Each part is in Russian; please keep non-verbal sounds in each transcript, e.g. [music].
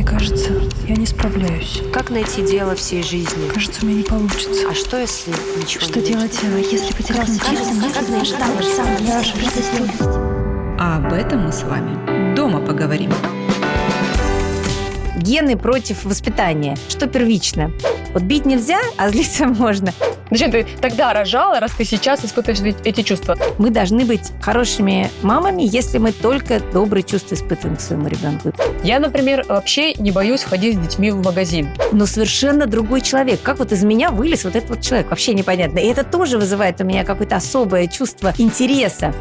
Мне кажется, я не справляюсь. Как найти дело всей жизни? Кажется, у меня не получится. А что, если ничего Что не делать, а, если потерять А об этом мы с вами дома поговорим. Гены против воспитания. Что первично? Вот бить нельзя, а злиться можно. Зачем ты тогда рожала, раз ты сейчас испытываешь эти- чувства? Мы должны быть хорошими мамами, если мы только добрые чувства испытываем к своему ребенку. Я, например, вообще не боюсь ходить с детьми в магазин. Но совершенно другой человек. Как вот из меня вылез вот этот вот человек? Вообще непонятно. И это тоже вызывает у меня какое-то особое чувство интереса.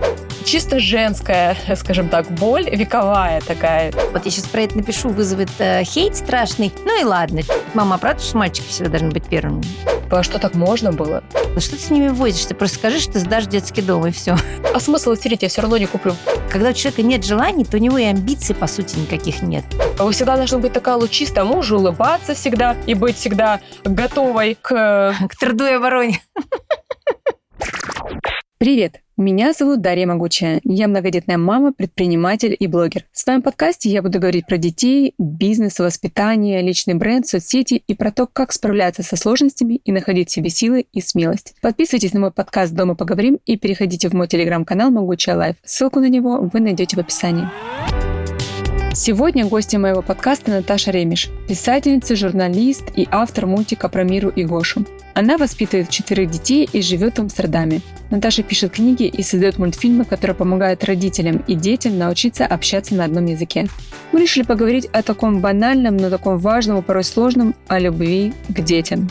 Чисто женская, скажем так, боль, вековая такая. Вот я сейчас про это напишу, вызовет э, хейт страшный. Ну и ладно. Мама, правда, что мальчики всегда должны быть первыми? А что так можно было? Ну что ты с ними возишься? Просто скажи, что ты сдашь детский дом, и все. А смысл истерить я все равно не куплю. Когда у человека нет желаний, то у него и амбиций, по сути, никаких нет. Вы всегда должна быть такая лучистая, мужу улыбаться всегда и быть всегда готовой к... К труду и обороне. Привет! Меня зовут Дарья Могучая. Я многодетная мама, предприниматель и блогер. В своем подкасте я буду говорить про детей, бизнес, воспитание, личный бренд, соцсети и про то, как справляться со сложностями и находить в себе силы и смелость. Подписывайтесь на мой подкаст «Дома поговорим» и переходите в мой телеграм-канал «Могучая Life». Ссылку на него вы найдете в описании. Сегодня гостья моего подкаста Наташа Ремиш, писательница, журналист и автор мультика про Миру и Гошу. Она воспитывает четверых детей и живет в Амстердаме. Наташа пишет книги и создает мультфильмы, которые помогают родителям и детям научиться общаться на одном языке. Мы решили поговорить о таком банальном, но таком важном порой сложном, о любви к детям.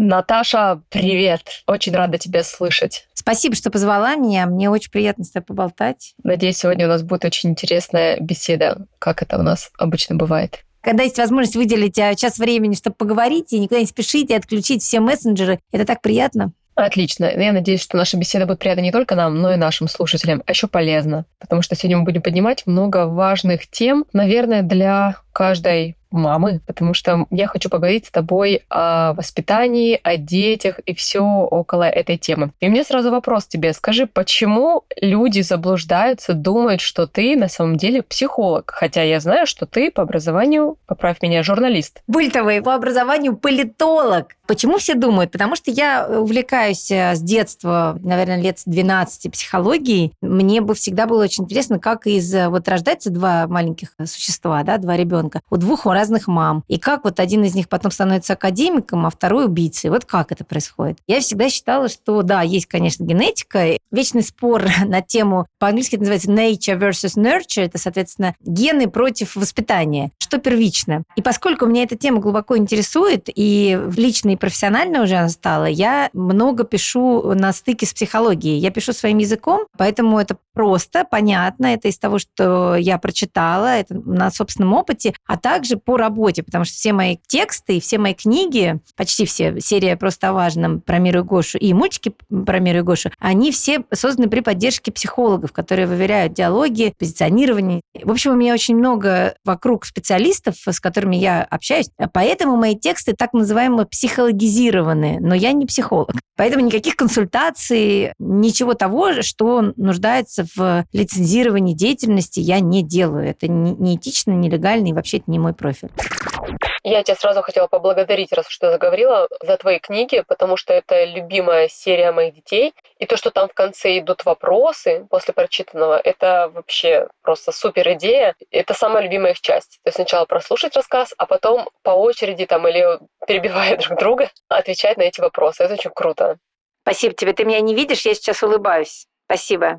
Наташа, привет! Очень рада тебя слышать. Спасибо, что позвала меня. Мне очень приятно с тобой поболтать. Надеюсь, сегодня у нас будет очень интересная беседа, как это у нас обычно бывает. Когда есть возможность выделить а, час времени, чтобы поговорить, и никуда не спешить, и отключить все мессенджеры, это так приятно. Отлично. Я надеюсь, что наша беседа будет приятна не только нам, но и нашим слушателям, а еще полезна. Потому что сегодня мы будем поднимать много важных тем, наверное, для каждой мамы, потому что я хочу поговорить с тобой о воспитании, о детях и все около этой темы. И меня сразу вопрос тебе. Скажи, почему люди заблуждаются, думают, что ты на самом деле психолог? Хотя я знаю, что ты по образованию, поправь меня, журналист. Бультовый по образованию политолог. Почему все думают? Потому что я увлекаюсь э, с детства, наверное, лет с 12 психологией. Мне бы всегда было очень интересно, как из э, вот рождается два маленьких существа, да, два ребенка, у двух разных мам. И как вот один из них потом становится академиком, а второй убийцей. Вот как это происходит? Я всегда считала, что да, есть, конечно, генетика. Вечный спор [laughs] на тему, по-английски это называется nature versus nurture, это, соответственно, гены против воспитания. Что первично? И поскольку меня эта тема глубоко интересует, и лично и профессионально уже она стала, я много пишу на стыке с психологией. Я пишу своим языком, поэтому это просто, понятно, это из того, что я прочитала, это на собственном опыте, а также по работе, потому что все мои тексты и все мои книги, почти все, серия просто о важном про Миру и Гошу и мультики про Миру и Гошу, они все созданы при поддержке психологов, которые выверяют диалоги, позиционирование. В общем, у меня очень много вокруг специалистов, с которыми я общаюсь, поэтому мои тексты так называемо психологизированы, но я не психолог. Поэтому никаких консультаций, ничего того, что нуждается в лицензировании деятельности, я не делаю. Это не- неэтично, нелегально, и вообще это не мой профиль. Я тебя сразу хотела поблагодарить, раз уж ты заговорила, за твои книги, потому что это любимая серия моих детей. И то, что там в конце идут вопросы после прочитанного, это вообще просто супер идея. Это самая любимая их часть. То есть сначала прослушать рассказ, а потом по очереди там или перебивая [laughs] друг друга, отвечать на эти вопросы. Это очень круто. Спасибо тебе. Ты меня не видишь, я сейчас улыбаюсь. Спасибо.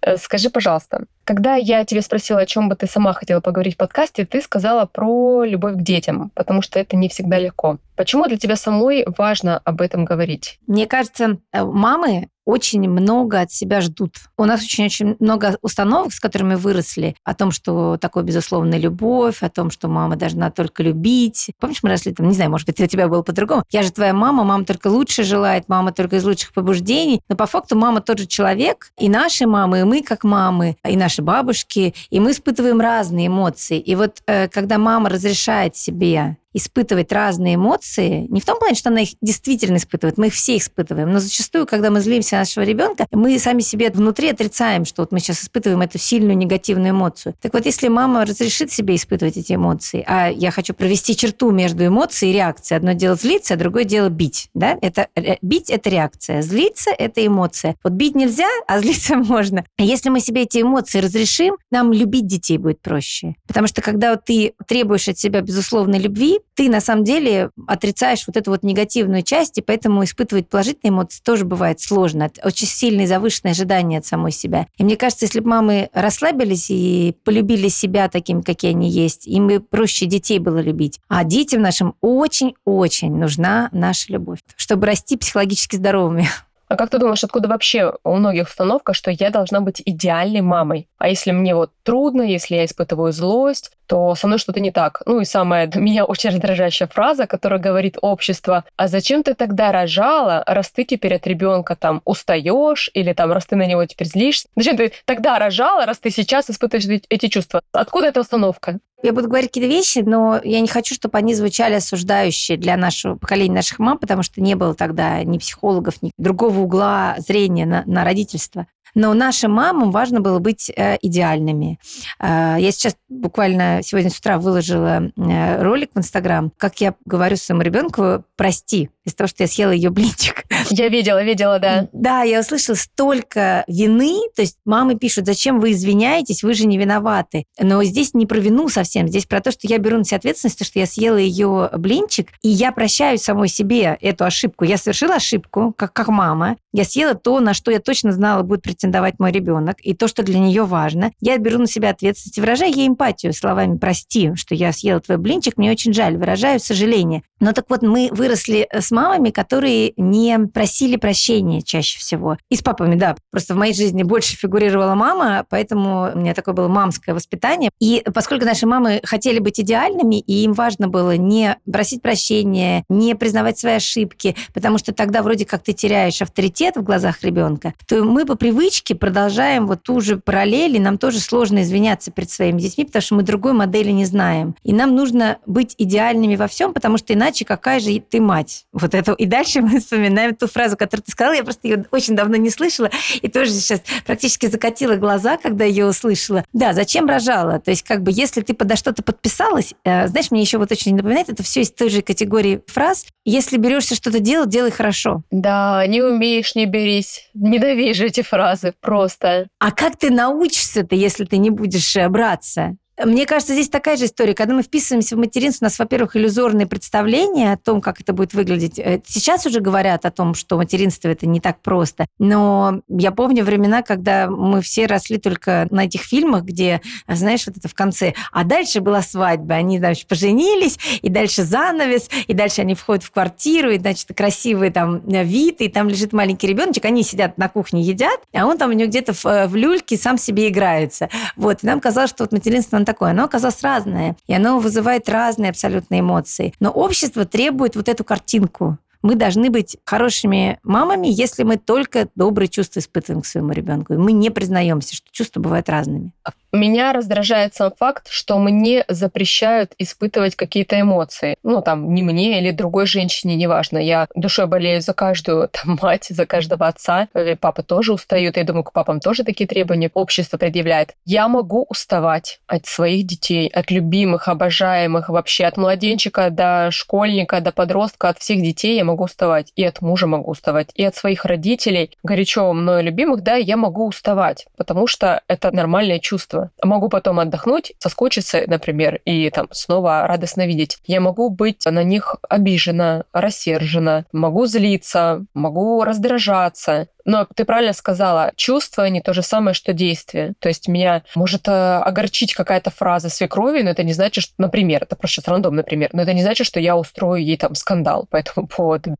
Э, Скажи, пожалуйста, когда я тебе спросила, о чем бы ты сама хотела поговорить в подкасте, ты сказала про любовь к детям, потому что это не всегда легко. Почему для тебя самой важно об этом говорить? Мне кажется, э, мамы очень много от себя ждут. У нас очень-очень много установок, с которыми выросли, о том, что такое безусловная любовь, о том, что мама должна только любить. Помнишь, мы росли там, не знаю, может быть, у тебя было по-другому. Я же твоя мама, мама только лучше желает, мама только из лучших побуждений. Но по факту мама тот же человек, и наши мамы, и мы как мамы, и наши бабушки, и мы испытываем разные эмоции. И вот э, когда мама разрешает себе испытывать разные эмоции, не в том плане, что она их действительно испытывает, мы их все испытываем, но зачастую, когда мы злимся на нашего ребенка, мы сами себе внутри отрицаем, что вот мы сейчас испытываем эту сильную негативную эмоцию. Так вот, если мама разрешит себе испытывать эти эмоции, а я хочу провести черту между эмоцией и реакцией, одно дело злиться, а другое дело бить, да, это э, бить это реакция, злиться это эмоция. Вот бить нельзя, а злиться [laughs] можно. Если мы себе эти эмоции разрешим, нам любить детей будет проще. Потому что когда ты требуешь от себя безусловной любви, ты на самом деле отрицаешь вот эту вот негативную часть, и поэтому испытывать положительные эмоции тоже бывает сложно. Очень сильные завышенные ожидания от самой себя. И мне кажется, если бы мамы расслабились и полюбили себя такими, какие они есть, им бы проще детей было любить. А детям нашим очень-очень нужна наша любовь, чтобы расти психологически здоровыми. А как ты думаешь, откуда вообще у многих установка, что я должна быть идеальной мамой? А если мне вот трудно, если я испытываю злость, то со мной что-то не так. Ну и самая для меня [laughs] очень раздражающая фраза, которая говорит общество, а зачем ты тогда рожала, раз ты теперь от ребенка там устаешь или там раз ты на него теперь злишься? Зачем ты тогда рожала, раз ты сейчас испытываешь эти чувства? Откуда эта установка? Я буду говорить какие-то вещи, но я не хочу, чтобы они звучали осуждающие для нашего поколения наших мам, потому что не было тогда ни психологов, ни другого угла зрения на, на родительство. Но нашим мамам важно было быть э, идеальными. Э, я сейчас буквально сегодня с утра выложила э, ролик в Инстаграм, как я говорю своему ребенку «прости» из-за того, что я съела ее блинчик. [laughs] Я видела, видела, да. Да, я услышала столько вины, то есть мамы пишут, зачем вы извиняетесь, вы же не виноваты. Но здесь не про вину совсем, здесь про то, что я беру на себя ответственность, что я съела ее блинчик, и я прощаю самой себе эту ошибку. Я совершила ошибку, как, как мама, я съела то, на что я точно знала будет претендовать мой ребенок, и то, что для нее важно. Я беру на себя ответственность выражаю ей эмпатию словами «прости, что я съела твой блинчик, мне очень жаль», выражаю сожаление. Но так вот, мы выросли с мамами, которые не просили прощения чаще всего. И с папами, да. Просто в моей жизни больше фигурировала мама, поэтому у меня такое было мамское воспитание. И поскольку наши мамы хотели быть идеальными, и им важно было не просить прощения, не признавать свои ошибки, потому что тогда вроде как ты теряешь авторитет, в глазах ребенка, то мы по привычке продолжаем вот ту же параллель, и нам тоже сложно извиняться перед своими детьми, потому что мы другой модели не знаем. И нам нужно быть идеальными во всем, потому что иначе какая же ты мать? Вот это. И дальше мы вспоминаем ту фразу, которую ты сказала, я просто ее очень давно не слышала, и тоже сейчас практически закатила глаза, когда ее услышала. Да, зачем рожала? То есть как бы если ты подо что-то подписалась, э, знаешь, мне еще вот очень напоминает, это все из той же категории фраз, если берешься что-то делать, делай хорошо. Да, не умеешь не берись. Ненавижу эти фразы просто. А как ты научишься-то, если ты не будешь э, браться? Мне кажется, здесь такая же история. Когда мы вписываемся в материнство, у нас, во-первых, иллюзорные представления о том, как это будет выглядеть. Э, сейчас уже говорят о том, что материнство это не так просто. Но я помню времена, когда мы все росли только на этих фильмах, где, знаешь, вот это в конце. А дальше была свадьба. Они, значит, поженились, и дальше занавес, и дальше они входят в квартиру, и, значит, красивый там вид, и там лежит маленький ребеночек. Они сидят на кухне, едят, а он там у него где-то в, э, в люльке сам себе играется. Вот. И нам казалось, что вот материнство, оно такое, оно оказалось разное, и оно вызывает разные абсолютно эмоции. Но общество требует вот эту картинку. Мы должны быть хорошими мамами, если мы только добрые чувства испытываем к своему ребенку. И мы не признаемся, что чувства бывают разными. Меня раздражает сам факт, что мне запрещают испытывать какие-то эмоции. Ну, там, не мне или другой женщине, неважно. Я душой болею за каждую [laughs] там, мать, за каждого отца. И папа тоже устают. Я думаю, к папам тоже такие требования общество предъявляет. Я могу уставать от своих детей, от любимых, обожаемых, вообще от младенчика до школьника, до подростка, от всех детей я могу уставать. И от мужа могу уставать, и от своих родителей, горячо мною любимых, да, я могу уставать, потому что это нормальное чувство Могу потом отдохнуть, соскучиться, например, и там снова радостно видеть. Я могу быть на них обижена, рассержена, могу злиться, могу раздражаться. Но ты правильно сказала, чувство не то же самое, что действие. То есть меня может э, огорчить какая-то фраза свекрови, но это не значит, что, например, это просто рандом, например, но это не значит, что я устрою ей там скандал по этому поводу.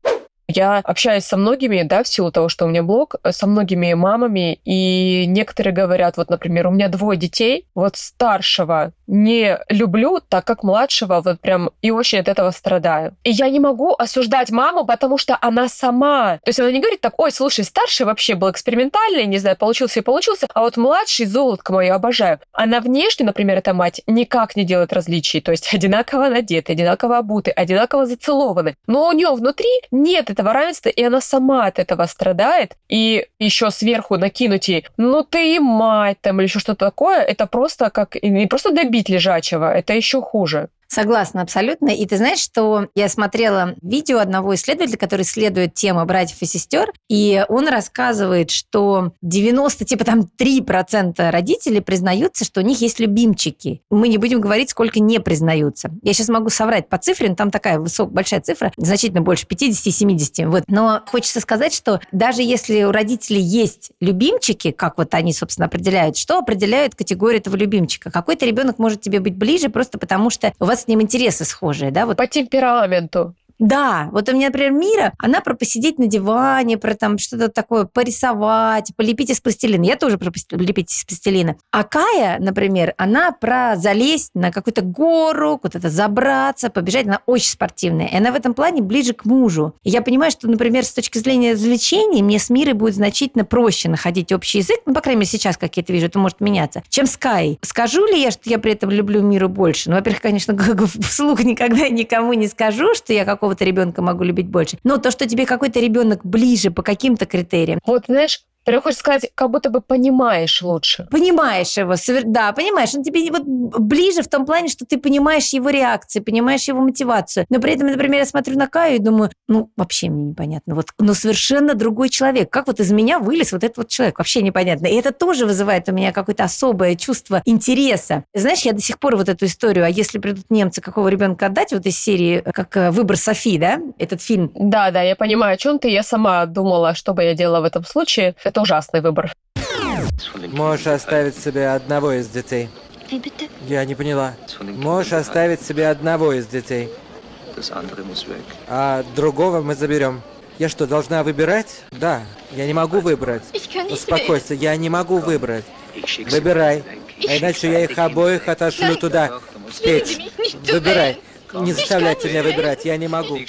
Я общаюсь со многими, да, в силу того, что у меня блог, э, со многими мамами, и некоторые говорят, вот, например, у меня двое детей, вот старшего не люблю, так как младшего вот прям и очень от этого страдаю. И я не могу осуждать маму, потому что она сама. То есть она не говорит так, ой, слушай, старший вообще был экспериментальный, не знаю, получился и получился, а вот младший золотко мое обожаю. Она внешне, например, эта мать, никак не делает различий. То есть одинаково надеты, одинаково обуты, одинаково зацелованы. Но у нее внутри нет этого равенства, и она сама от этого страдает. И еще сверху накинуть ей, ну ты и мать там или еще что-то такое, это просто как не просто добить лежачего, это еще хуже. Согласна абсолютно. И ты знаешь, что я смотрела видео одного исследователя, который исследует тему братьев и сестер, и он рассказывает, что 90, типа там 3% родителей признаются, что у них есть любимчики. Мы не будем говорить, сколько не признаются. Я сейчас могу соврать по цифре, но там такая высокая, большая цифра, значительно больше 50-70. Вот. Но хочется сказать, что даже если у родителей есть любимчики, как вот они, собственно, определяют, что определяют категорию этого любимчика? Какой-то ребенок может тебе быть ближе просто потому, что у вас с ним интересы схожие, да? Вот По темпераменту. Да, вот у меня, например, Мира, она про посидеть на диване, про там что-то такое, порисовать, полепить из пластилина. Я тоже про пос- лепить из пластилина. А Кая, например, она про залезть на какую-то гору, куда-то забраться, побежать. Она очень спортивная. И она в этом плане ближе к мужу. И я понимаю, что, например, с точки зрения развлечений, мне с Мирой будет значительно проще находить общий язык, ну, по крайней мере, сейчас, как я это вижу, это может меняться, чем с Каей. Скажу ли я, что я при этом люблю Миру больше? Ну, во-первых, конечно, [laughs] вслух никогда никому не скажу, что я какого-то ребенка могу любить больше. Но то, что тебе какой-то ребенок ближе по каким-то критериям, Вот, знаешь, Прям хочется сказать, как будто бы понимаешь лучше. понимаешь его, да, понимаешь, он тебе вот ближе в том плане, что ты понимаешь его реакции, понимаешь его мотивацию. Но при этом, например, я смотрю на Каю и думаю, ну, вообще мне непонятно. Вот, ну, совершенно другой человек. Как вот из меня вылез вот этот вот человек? Вообще непонятно. И это тоже вызывает у меня какое-то особое чувство интереса. Знаешь, я до сих пор вот эту историю, а если придут немцы, какого ребенка отдать, вот из серии, как э, «Выбор Софи», да, этот фильм, Да, да, я понимаю, о чем ты. Я сама думала, что бы я делала в этом случае. Это ужасный выбор. Можешь оставить себе одного из детей. Я не поняла. Можешь оставить себе одного из детей, а другого мы заберем. Я что, должна выбирать? Да, я не могу выбрать. Успокойся, я не могу выбрать. Выбирай. А иначе я их обоих отошлю туда, в печь. Выбирай. Не заставляйте меня выбирать, я не могу.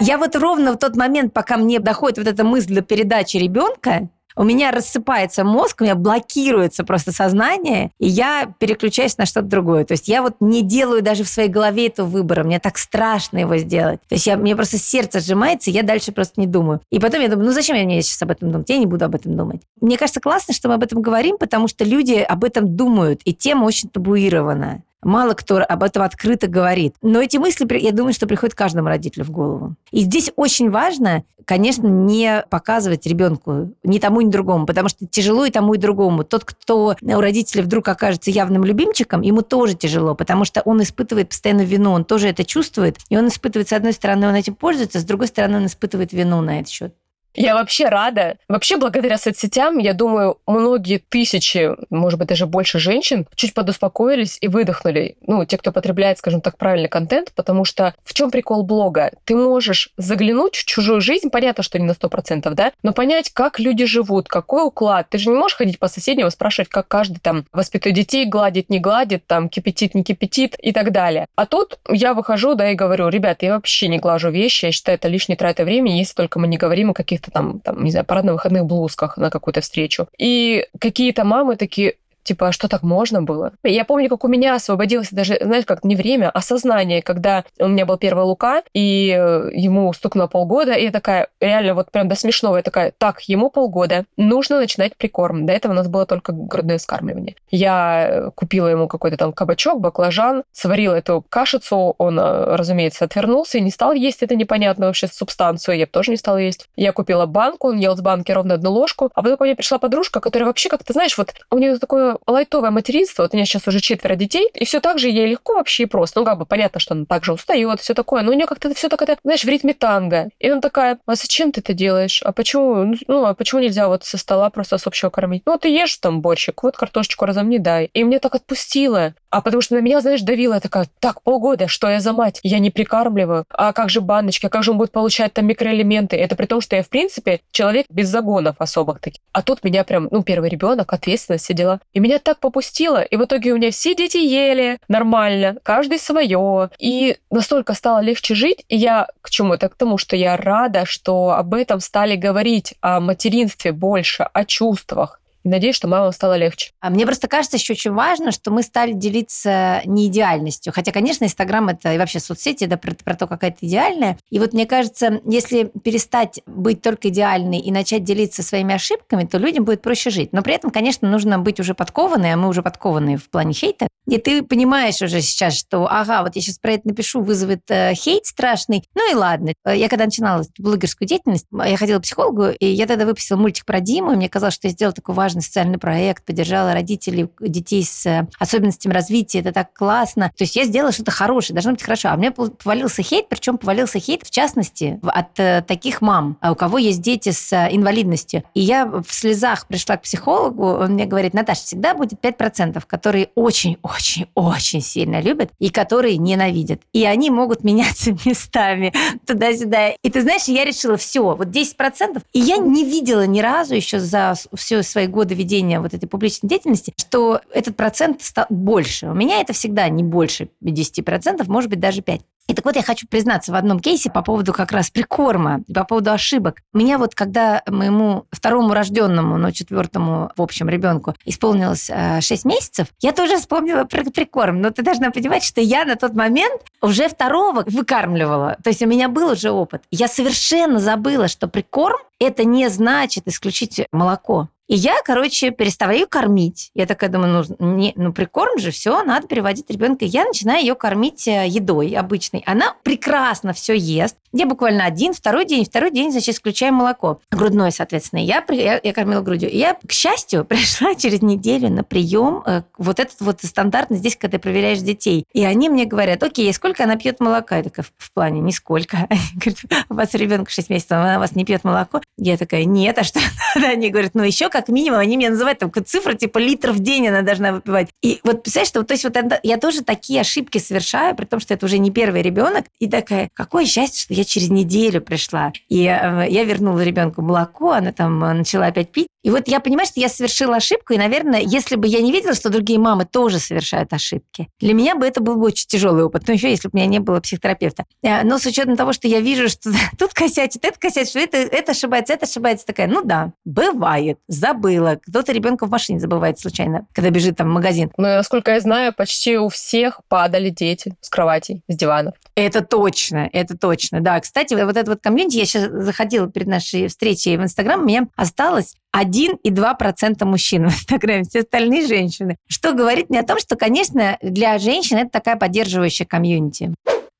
Я вот ровно в тот момент, пока мне доходит вот эта мысль для передачи ребенка, у меня рассыпается мозг, у меня блокируется просто сознание, и я переключаюсь на что-то другое. То есть я вот не делаю даже в своей голове этого выбора, мне так страшно его сделать. То есть я, мне просто сердце сжимается, и я дальше просто не думаю. И потом я думаю, ну зачем мне сейчас об этом думать? Я не буду об этом думать. Мне кажется классно, что мы об этом говорим, потому что люди об этом думают, и тема очень табуирована. Мало кто об этом открыто говорит. Но эти мысли, я думаю, что приходят каждому родителю в голову. И здесь очень важно, конечно, не показывать ребенку ни тому, ни другому, потому что тяжело и тому, и другому. Тот, кто у родителей вдруг окажется явным любимчиком, ему тоже тяжело, потому что он испытывает постоянно вину, он тоже это чувствует. И он испытывает, с одной стороны, он этим пользуется, с другой стороны, он испытывает вину на этот счет. Я вообще рада. Вообще, благодаря соцсетям, я думаю, многие тысячи, может быть, даже больше женщин чуть подуспокоились и выдохнули. Ну, те, кто потребляет, скажем так, правильный контент, потому что в чем прикол блога? Ты можешь заглянуть в чужую жизнь, понятно, что не на 100%, да, но понять, как люди живут, какой уклад. Ты же не можешь ходить по соседним и спрашивать, как каждый там воспитывает детей, гладит, не гладит, там, кипятит, не кипятит и так далее. А тут я выхожу, да, и говорю, ребята, я вообще не глажу вещи, я считаю, это лишней трата времени, если только мы не говорим о каких-то там, там, не знаю, парадно-выходных блузках на какую-то встречу. И какие-то мамы такие, Типа, а что так можно было? Я помню, как у меня освободилось даже, знаешь, как не время, а сознание, когда у меня был первый Лука, и э, ему стукнуло полгода, и я такая, реально вот прям до смешного, я такая, так, ему полгода, нужно начинать прикорм. До этого у нас было только грудное скармливание. Я купила ему какой-то там кабачок, баклажан, сварила эту кашицу, он, э, разумеется, отвернулся и не стал есть это непонятную вообще субстанцию, я тоже не стала есть. Я купила банку, он ел с банки ровно одну ложку, а потом ко мне пришла подружка, которая вообще как-то, знаешь, вот у нее такое лайтовое материнство, вот у меня сейчас уже четверо детей, и все так же ей легко вообще и просто. Ну, как бы понятно, что она также устает, все такое, но у нее как-то все так это, знаешь, в ритме танго. И она такая, а зачем ты это делаешь? А почему, ну, а почему нельзя вот со стола просто с общего кормить? Ну, ты ешь там борщик, вот картошечку разомни дай. И мне так отпустило. А потому что на меня, знаешь, давила такая, так, полгода, что я за мать? Я не прикармливаю. А как же баночки? А как же он будет получать там микроэлементы? Это при том, что я, в принципе, человек без загонов особых таких. А тут меня прям, ну, первый ребенок, ответственность, все дела. И меня так попустило. И в итоге у меня все дети ели нормально, каждый свое. И настолько стало легче жить. И я к чему? Это к тому, что я рада, что об этом стали говорить, о материнстве больше, о чувствах. И надеюсь, что мамам стало легче. А мне просто кажется еще очень важно, что мы стали делиться не идеальностью. Хотя, конечно, Инстаграм это и вообще соцсети, это про, про то, какая то идеальная. И вот мне кажется, если перестать быть только идеальной и начать делиться своими ошибками, то людям будет проще жить. Но при этом, конечно, нужно быть уже подкованной, а мы уже подкованы в плане хейта. И ты понимаешь уже сейчас, что, ага, вот я сейчас про это напишу, вызовет э, хейт страшный. Ну и ладно. Я когда начинала блогерскую деятельность, я ходила к психологу, и я тогда выпустила мультик про Диму, и мне казалось, что я сделала такой важный важный социальный проект, поддержала родителей детей с э, особенностями развития, это так классно. То есть я сделала что-то хорошее, должно быть хорошо. А мне повалился хейт, причем повалился хейт, в частности, от э, таких мам, а у кого есть дети с э, инвалидностью. И я в слезах пришла к психологу, он мне говорит, Наташа, всегда будет 5%, которые очень-очень-очень сильно любят и которые ненавидят. И они могут меняться [laughs] местами туда-сюда. И ты знаешь, я решила, все, вот 10%. И я не видела ни разу еще за все свои годы годы ведения вот этой публичной деятельности, что этот процент стал больше. У меня это всегда не больше 10%, может быть, даже 5%. И так вот я хочу признаться в одном кейсе по поводу как раз прикорма, по поводу ошибок. Меня вот, когда моему второму рожденному, но четвертому, в общем, ребенку исполнилось э, 6 месяцев, я тоже вспомнила про прикорм. Но ты должна понимать, что я на тот момент уже второго выкармливала. То есть у меня был уже опыт. Я совершенно забыла, что прикорм это не значит исключить молоко. И я, короче, переставляю кормить. Я такая думаю, ну, не, ну прикорм же, все, надо переводить ребенка. Я начинаю ее кормить э, едой обычной. Она прекрасно все ест. Я буквально один, второй день, второй день, значит, исключаю молоко. Грудное, соответственно. Я, я, я кормила грудью. И я, к счастью, [laughs] пришла через неделю на прием. Э, вот этот вот стандартный здесь, когда ты проверяешь детей. И они мне говорят, окей, сколько она пьет молока? Я такая, в плане, нисколько. [laughs] Они говорят, у вас ребенок 6 месяцев, она у вас не пьет молоко? Я такая, нет, а что? [laughs] Они говорят, ну еще как минимум, они меня называют там цифры, типа литр в день она должна выпивать. И вот представляешь, что то есть вот это, я тоже такие ошибки совершаю, при том, что это уже не первый ребенок. И такая, какое счастье, что я через неделю пришла. И э, я вернула ребенку молоко, она там э, начала опять пить. И вот я понимаю, что я совершила ошибку, и, наверное, если бы я не видела, что другие мамы тоже совершают ошибки, для меня бы это был бы очень тяжелый опыт. Ну, еще если бы у меня не было психотерапевта. Э, но с учетом того, что я вижу, что [laughs] тут косячит, это косячит, что это, это ошибается, это ошибается, такая, ну да, бывает, забыла. Кто-то ребенка в машине забывает случайно, когда бежит там в магазин. Ну, насколько я знаю, почти у всех падали дети с кроватей, с диванов. Это точно, это точно, да. Кстати, вот этот вот комьюнити, я сейчас заходила перед нашей встречей в Инстаграм, у меня осталось 1,2% мужчин в Инстаграме, все остальные женщины. Что говорит мне о том, что, конечно, для женщин это такая поддерживающая комьюнити.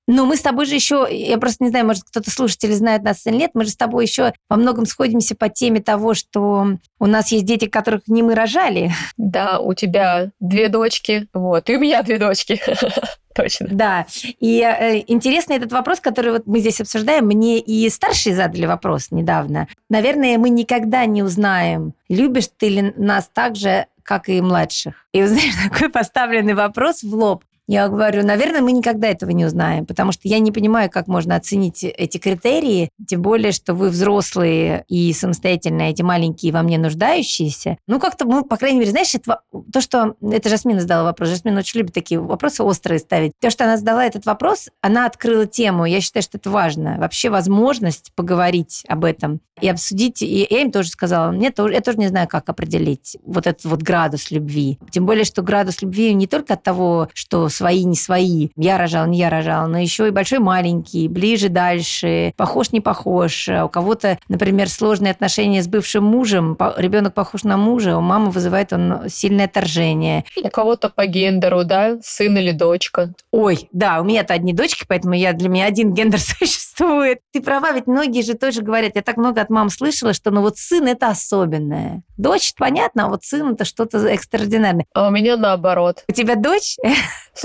Но мы с тобой же еще, я просто не знаю, может, кто-то слушатели знает нас 7 лет, мы же с тобой еще во многом сходимся по теме того, что у нас есть дети, которых не мы рожали. Да, у тебя две дочки, вот, и у меня две дочки. [laughs] Точно. Да. И э, интересный этот вопрос, который вот мы здесь обсуждаем, мне и старшие задали вопрос недавно. Наверное, мы никогда не узнаем, любишь ты ли нас так же, как и младших. И, знаешь, [laughs] такой поставленный вопрос в лоб. Я говорю, наверное, мы никогда этого не узнаем, потому что я не понимаю, как можно оценить эти критерии, тем более, что вы взрослые и самостоятельные, эти маленькие во мне нуждающиеся. Ну, как-то, ну, по крайней мере, знаешь, это, то, что... Это Жасмина задала вопрос. Жасмина очень любит такие вопросы острые ставить. То, что она задала этот вопрос, она открыла тему. Я считаю, что это важно. Вообще возможность поговорить об этом и обсудить. И я им тоже сказала, мне тоже, я тоже не знаю, как определить вот этот вот градус любви. Тем более, что градус любви не только от того, что свои, не свои, я рожал, не я рожал, но еще и большой, маленький, ближе, дальше, похож, не похож. У кого-то, например, сложные отношения с бывшим мужем, ребенок похож на мужа, у мамы вызывает он сильное отторжение. У кого-то по гендеру, да, сын или дочка. Ой, да, у меня-то одни дочки, поэтому я, для меня один гендер [laughs] существует. Ты права, ведь многие же тоже говорят, я так много от мам слышала, что ну вот сын это особенное. Дочь, понятно, а вот сын это что-то экстраординарное. А у меня наоборот. У тебя дочь?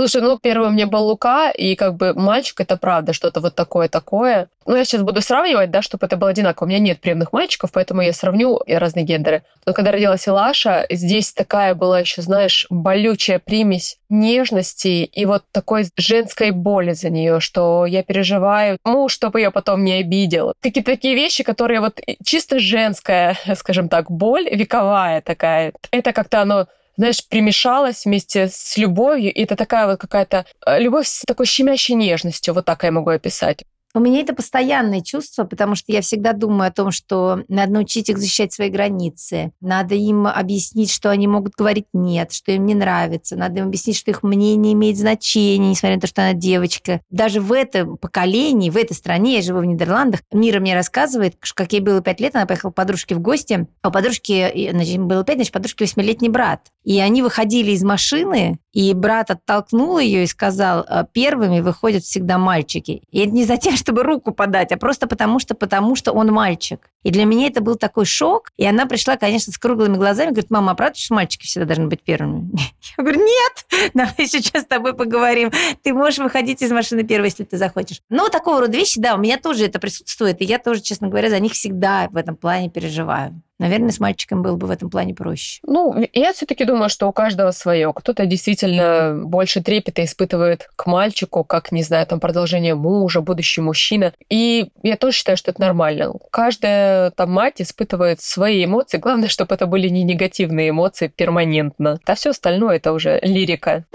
Слушай, ну, первый у меня был Лука, и как бы мальчик, это правда, что-то вот такое-такое. Ну, я сейчас буду сравнивать, да, чтобы это было одинаково. У меня нет приемных мальчиков, поэтому я сравню разные гендеры. Но когда родилась Илаша, здесь такая была еще, знаешь, болючая примесь нежности и вот такой женской боли за нее, что я переживаю, муж, чтобы ее потом не обидел. Какие-то такие вещи, которые вот чисто женская, [laughs] скажем так, боль, вековая такая. Это как-то оно знаешь, примешалась вместе с любовью, и это такая вот какая-то э, любовь с такой щемящей нежностью, вот так я могу описать. У меня это постоянное чувство, потому что я всегда думаю о том, что надо научить их защищать свои границы, надо им объяснить, что они могут говорить нет, что им не нравится, надо им объяснить, что их мнение имеет значение, несмотря на то, что она девочка. Даже в этом поколении, в этой стране, я живу в Нидерландах, Мира мне рассказывает, что как ей было пять лет, она поехала к подружке в гости, а у подружки, значит, было пять, значит, подружки восьмилетний брат. И они выходили из машины, и брат оттолкнул ее и сказал, «Э, первыми выходят всегда мальчики. И это не за тем, [laughs] чтобы руку подать, а просто потому что, потому что он мальчик. И для меня это был такой шок. И она пришла, конечно, с круглыми глазами, говорит, мама, а правда, что мальчики всегда должны быть первыми? [laughs] Я говорю, нет, давай [laughs] сейчас с тобой поговорим. Ты можешь выходить из машины первой, если ты захочешь. Ну, такого рода вещи, да, у меня тоже это присутствует. И я тоже, честно говоря, за них всегда в этом плане переживаю. Наверное, с мальчиком было бы в этом плане проще. Ну, я все-таки думаю, что у каждого свое. Кто-то действительно больше трепета испытывает к мальчику, как, не знаю, там продолжение мужа, будущий мужчина. И я тоже считаю, что это нормально. Каждая там мать испытывает свои эмоции. Главное, чтобы это были не негативные эмоции перманентно. А все остальное это уже лирика.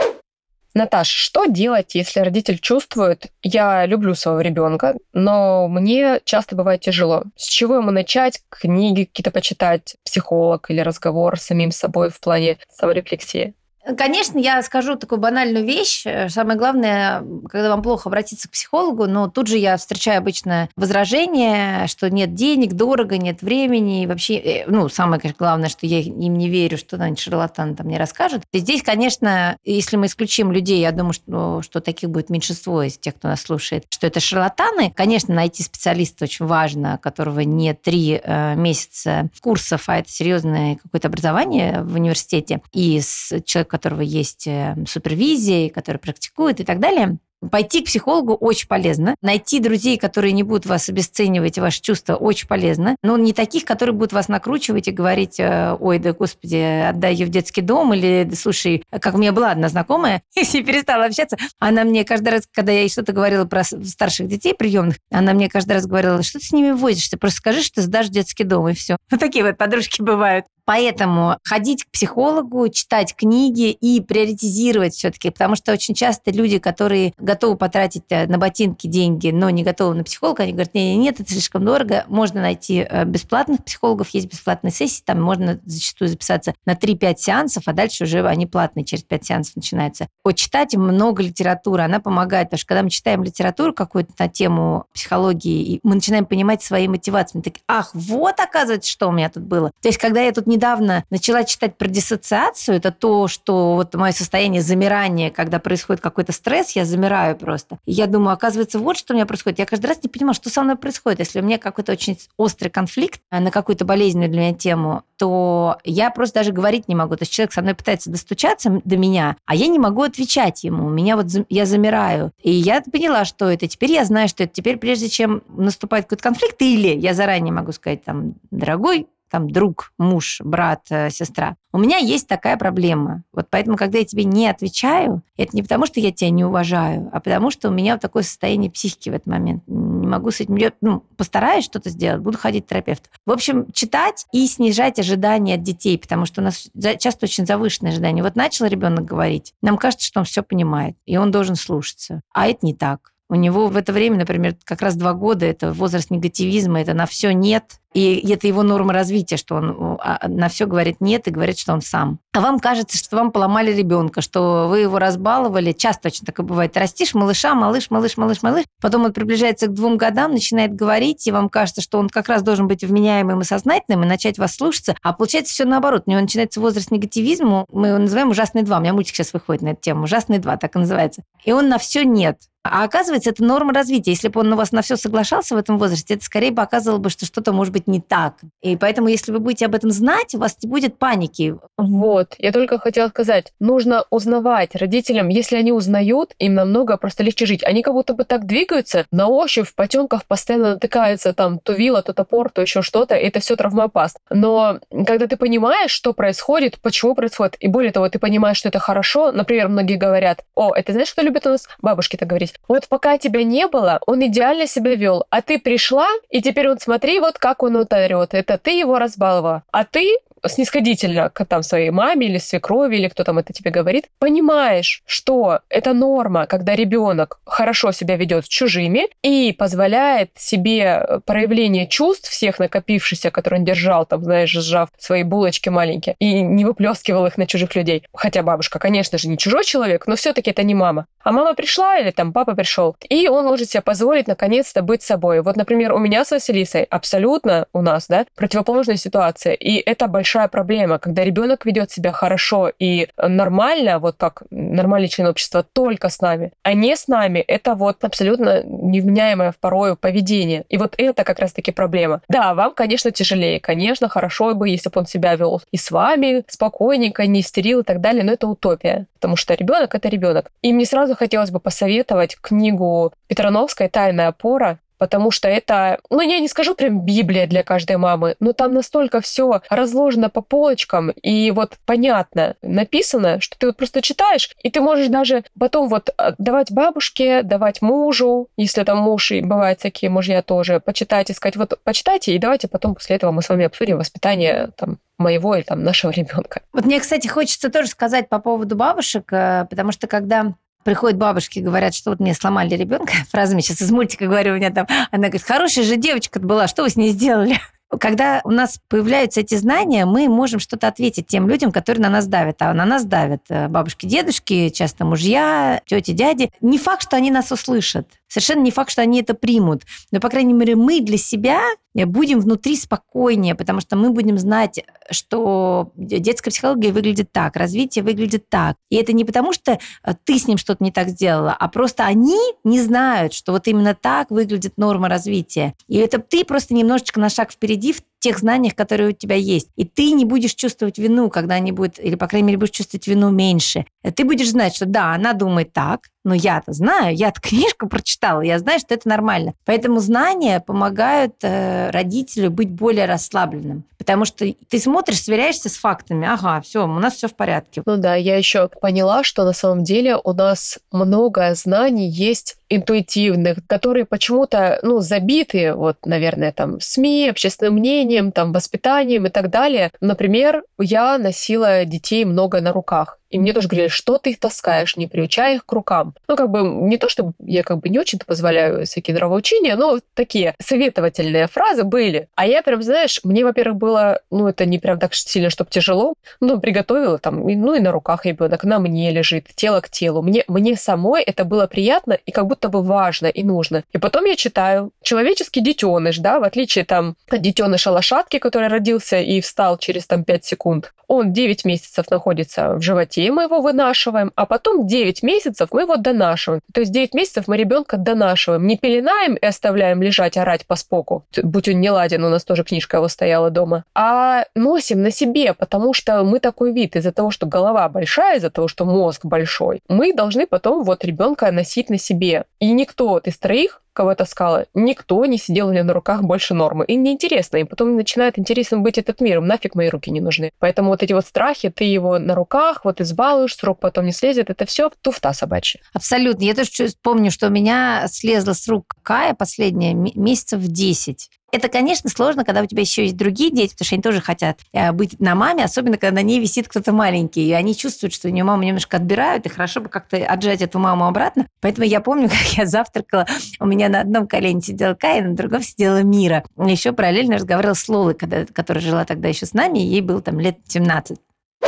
Наташ, что делать, если родитель чувствует, я люблю своего ребенка, но мне часто бывает тяжело. С чего ему начать? Книги какие-то почитать, психолог или разговор с самим собой в плане саморефлексии? Конечно, я скажу такую банальную вещь. Самое главное, когда вам плохо, обратиться к психологу, но тут же я встречаю обычно возражение, что нет денег, дорого, нет времени. И вообще, э, ну, самое конечно, главное, что я им не верю, что они шарлатаны там не расскажут. И здесь, конечно, если мы исключим людей, я думаю, что, что таких будет меньшинство из тех, кто нас слушает, что это шарлатаны. Конечно, найти специалиста очень важно, которого не три э, месяца курсов, а это серьезное какое-то образование в университете, и с человеком, которого есть э, супервизия, который практикует и так далее. Пойти к психологу очень полезно. Найти друзей, которые не будут вас обесценивать, ваши чувства, очень полезно. Но не таких, которые будут вас накручивать и говорить, э, ой, да господи, отдай ее в детский дом, или, слушай, как у меня была одна знакомая, [laughs] если перестала общаться, она мне каждый раз, когда я ей что-то говорила про старших детей приемных, она мне каждый раз говорила, что ты с ними возишься, просто скажи, что ты сдашь в детский дом, и все. Вот такие вот подружки бывают. Поэтому ходить к психологу, читать книги и приоритизировать все-таки, потому что очень часто люди, которые готовы потратить э, на ботинки деньги, но не готовы на психолога, они говорят, нет, нет, это слишком дорого, можно найти э, бесплатных психологов, есть бесплатные сессии, там можно зачастую записаться на 3-5 сеансов, а дальше уже они платные, через 5 сеансов начинается. Вот читать много литературы, она помогает, потому что когда мы читаем литературу какую-то на тему психологии, мы начинаем понимать свои мотивации, мы такие, ах, вот оказывается, что у меня тут было. То есть, когда я тут не недавно начала читать про диссоциацию. Это то, что вот мое состояние замирания, когда происходит какой-то стресс, я замираю просто. И я думаю, оказывается, вот что у меня происходит. Я каждый раз не понимаю, что со мной происходит. Если у меня какой-то очень острый конфликт на какую-то болезненную для меня тему, то я просто даже говорить не могу. То есть человек со мной пытается достучаться до меня, а я не могу отвечать ему. У меня вот я замираю. И я поняла, что это. Теперь я знаю, что это. Теперь, прежде чем наступает какой-то конфликт, или я заранее могу сказать, там, дорогой там друг, муж, брат, э, сестра. У меня есть такая проблема. Вот поэтому, когда я тебе не отвечаю, это не потому, что я тебя не уважаю, а потому, что у меня вот такое состояние психики в этот момент. Не могу с этим... Ну, постараюсь что-то сделать, буду ходить к терапевту. В общем, читать и снижать ожидания от детей, потому что у нас часто очень завышенные ожидания. Вот начал ребенок говорить, нам кажется, что он все понимает, и он должен слушаться. А это не так. У него в это время, например, как раз два года, это возраст негативизма, это на все нет, и это его норма развития, что он а, на все говорит нет и говорит, что он сам. А вам кажется, что вам поломали ребенка, что вы его разбаловали. Часто очень такое бывает. Ты растишь малыша, малыш, малыш, малыш, малыш. Потом он приближается к двум годам, начинает говорить, и вам кажется, что он как раз должен быть вменяемым и сознательным, и начать вас слушаться. А получается все наоборот. У него начинается возраст негативизма. Мы его называем «Ужасный два». У меня мультик сейчас выходит на эту тему. «Ужасный два», так и называется. И он на все нет. А оказывается, это норма развития. Если бы он на вас на все соглашался в этом возрасте, это скорее показывало бы, что что-то может быть не так. И поэтому, если вы будете об этом знать, у вас не будет паники. Вот, я только хотела сказать, нужно узнавать родителям, если они узнают, им намного просто легче жить. Они как будто бы так двигаются, на ощупь в потемках постоянно натыкаются там то вилла, то топор, то еще что-то, это все травмоопасно. Но когда ты понимаешь, что происходит, почему происходит, и более того, ты понимаешь, что это хорошо, например, многие говорят, о, это знаешь, что любят у нас бабушки так говорить? Вот пока тебя не было, он идеально себя вел, а ты пришла, и теперь вот смотри, вот как он вот. Это ты его разбаловала. А ты снисходительно к там своей маме или свекрови, или кто там это тебе говорит, понимаешь, что это норма, когда ребенок хорошо себя ведет с чужими и позволяет себе проявление чувств всех накопившихся, которые он держал, там, знаешь, сжав свои булочки маленькие, и не выплескивал их на чужих людей. Хотя бабушка, конечно же, не чужой человек, но все-таки это не мама. А мама пришла или там папа пришел, и он может себе позволить наконец-то быть собой. Вот, например, у меня с Василисой абсолютно у нас, да, противоположная ситуация, и это большая большая проблема, когда ребенок ведет себя хорошо и нормально, вот как нормальный член общества, только с нами, а не с нами, это вот абсолютно невменяемое порою поведение. И вот это как раз-таки проблема. Да, вам, конечно, тяжелее, конечно, хорошо бы, если бы он себя вел и с вами спокойненько, не истерил и так далее, но это утопия, потому что ребенок это ребенок. И мне сразу хотелось бы посоветовать книгу Петрановской «Тайная опора», потому что это, ну, я не скажу прям Библия для каждой мамы, но там настолько все разложено по полочкам и вот понятно написано, что ты вот просто читаешь, и ты можешь даже потом вот а, давать бабушке, давать мужу, если там муж, и бывают такие мужья тоже, почитать и сказать, вот почитайте, и давайте потом после этого мы с вами обсудим воспитание там моего или там нашего ребенка. Вот мне, кстати, хочется тоже сказать по поводу бабушек, э, потому что когда приходят бабушки говорят, что вот мне сломали ребенка, [laughs] фразами сейчас из мультика говорю, у меня там, она говорит, хорошая же девочка была, что вы с ней сделали? [laughs] Когда у нас появляются эти знания, мы можем что-то ответить тем людям, которые на нас давят. А на нас давят э, бабушки, дедушки, часто мужья, тети, дяди. Не факт, что они нас услышат. Совершенно не факт, что они это примут. Но, по крайней мере, мы для себя будем внутри спокойнее, потому что мы будем знать, что детская психология выглядит так, развитие выглядит так. И это не потому, что э, ты с ним что-то не так сделала, а просто они не знают, что вот именно так выглядит норма развития. И это ты просто немножечко на шаг впереди в тех знаниях, которые у тебя есть. И ты не будешь чувствовать вину, когда они будут, или, по крайней мере, будешь чувствовать вину меньше. Ты будешь знать, что да, она думает так, но я-то знаю, я-то [laughs] книжку прочитала, я знаю, что это нормально. Поэтому знания помогают э, родителю быть более расслабленным. Потому что ты смотришь, сверяешься с фактами. Ага, все, у нас все в порядке. Ну да, я еще поняла, что на самом деле у нас много знаний есть интуитивных, которые почему-то, ну, забиты, вот, наверное, там, СМИ, общественным мнением, там, воспитанием и так далее. Например, я носила детей много на руках. И мне тоже говорили, что ты их таскаешь, не приучай их к рукам. Ну, как бы, не то, чтобы я как бы не очень-то позволяю всякие нравоучения, но такие советовательные фразы были. А я прям, знаешь, мне, во-первых, было, ну, это не прям так сильно, чтобы тяжело, ну, приготовила там, ну, и на руках ребенок, на мне лежит, тело к телу. Мне, мне самой это было приятно и как будто бы важно и нужно. И потом я читаю, человеческий детеныш, да, в отличие там от детеныша лошадки, который родился и встал через там 5 секунд, он 9 месяцев находится в животе, мы его вынашиваем, а потом 9 месяцев мы его донашиваем. То есть 9 месяцев мы ребенка донашиваем, не пеленаем и оставляем лежать, орать по споку. Будь он не ладен, у нас тоже книжка его стояла дома. А носим на себе, потому что мы такой вид, из-за того, что голова большая, из-за того, что мозг большой, мы должны потом вот ребенка носить на себе. И никто из троих кого таскала, никто не сидел у меня на руках больше нормы. Им неинтересно. И потом начинает интересным быть этот мир. Им нафиг мои руки не нужны. Поэтому вот эти вот страхи, ты его на руках, вот избалуешь, срок потом не слезет, это все туфта собачья. Абсолютно. Я тоже помню, что у меня слезла с рук Кая последние месяцев в 10. Это, конечно, сложно, когда у тебя еще есть другие дети, потому что они тоже хотят э, быть на маме, особенно когда на ней висит кто-то маленький, и они чувствуют, что у нее маму немножко отбирают, и хорошо бы как-то отжать эту маму обратно. Поэтому я помню, [laughs] как я завтракала, у меня на одном колене сидела Кая, на другом сидела Мира. Еще параллельно разговаривала с Лолой, когда, которая жила тогда еще с нами, ей было там лет 17.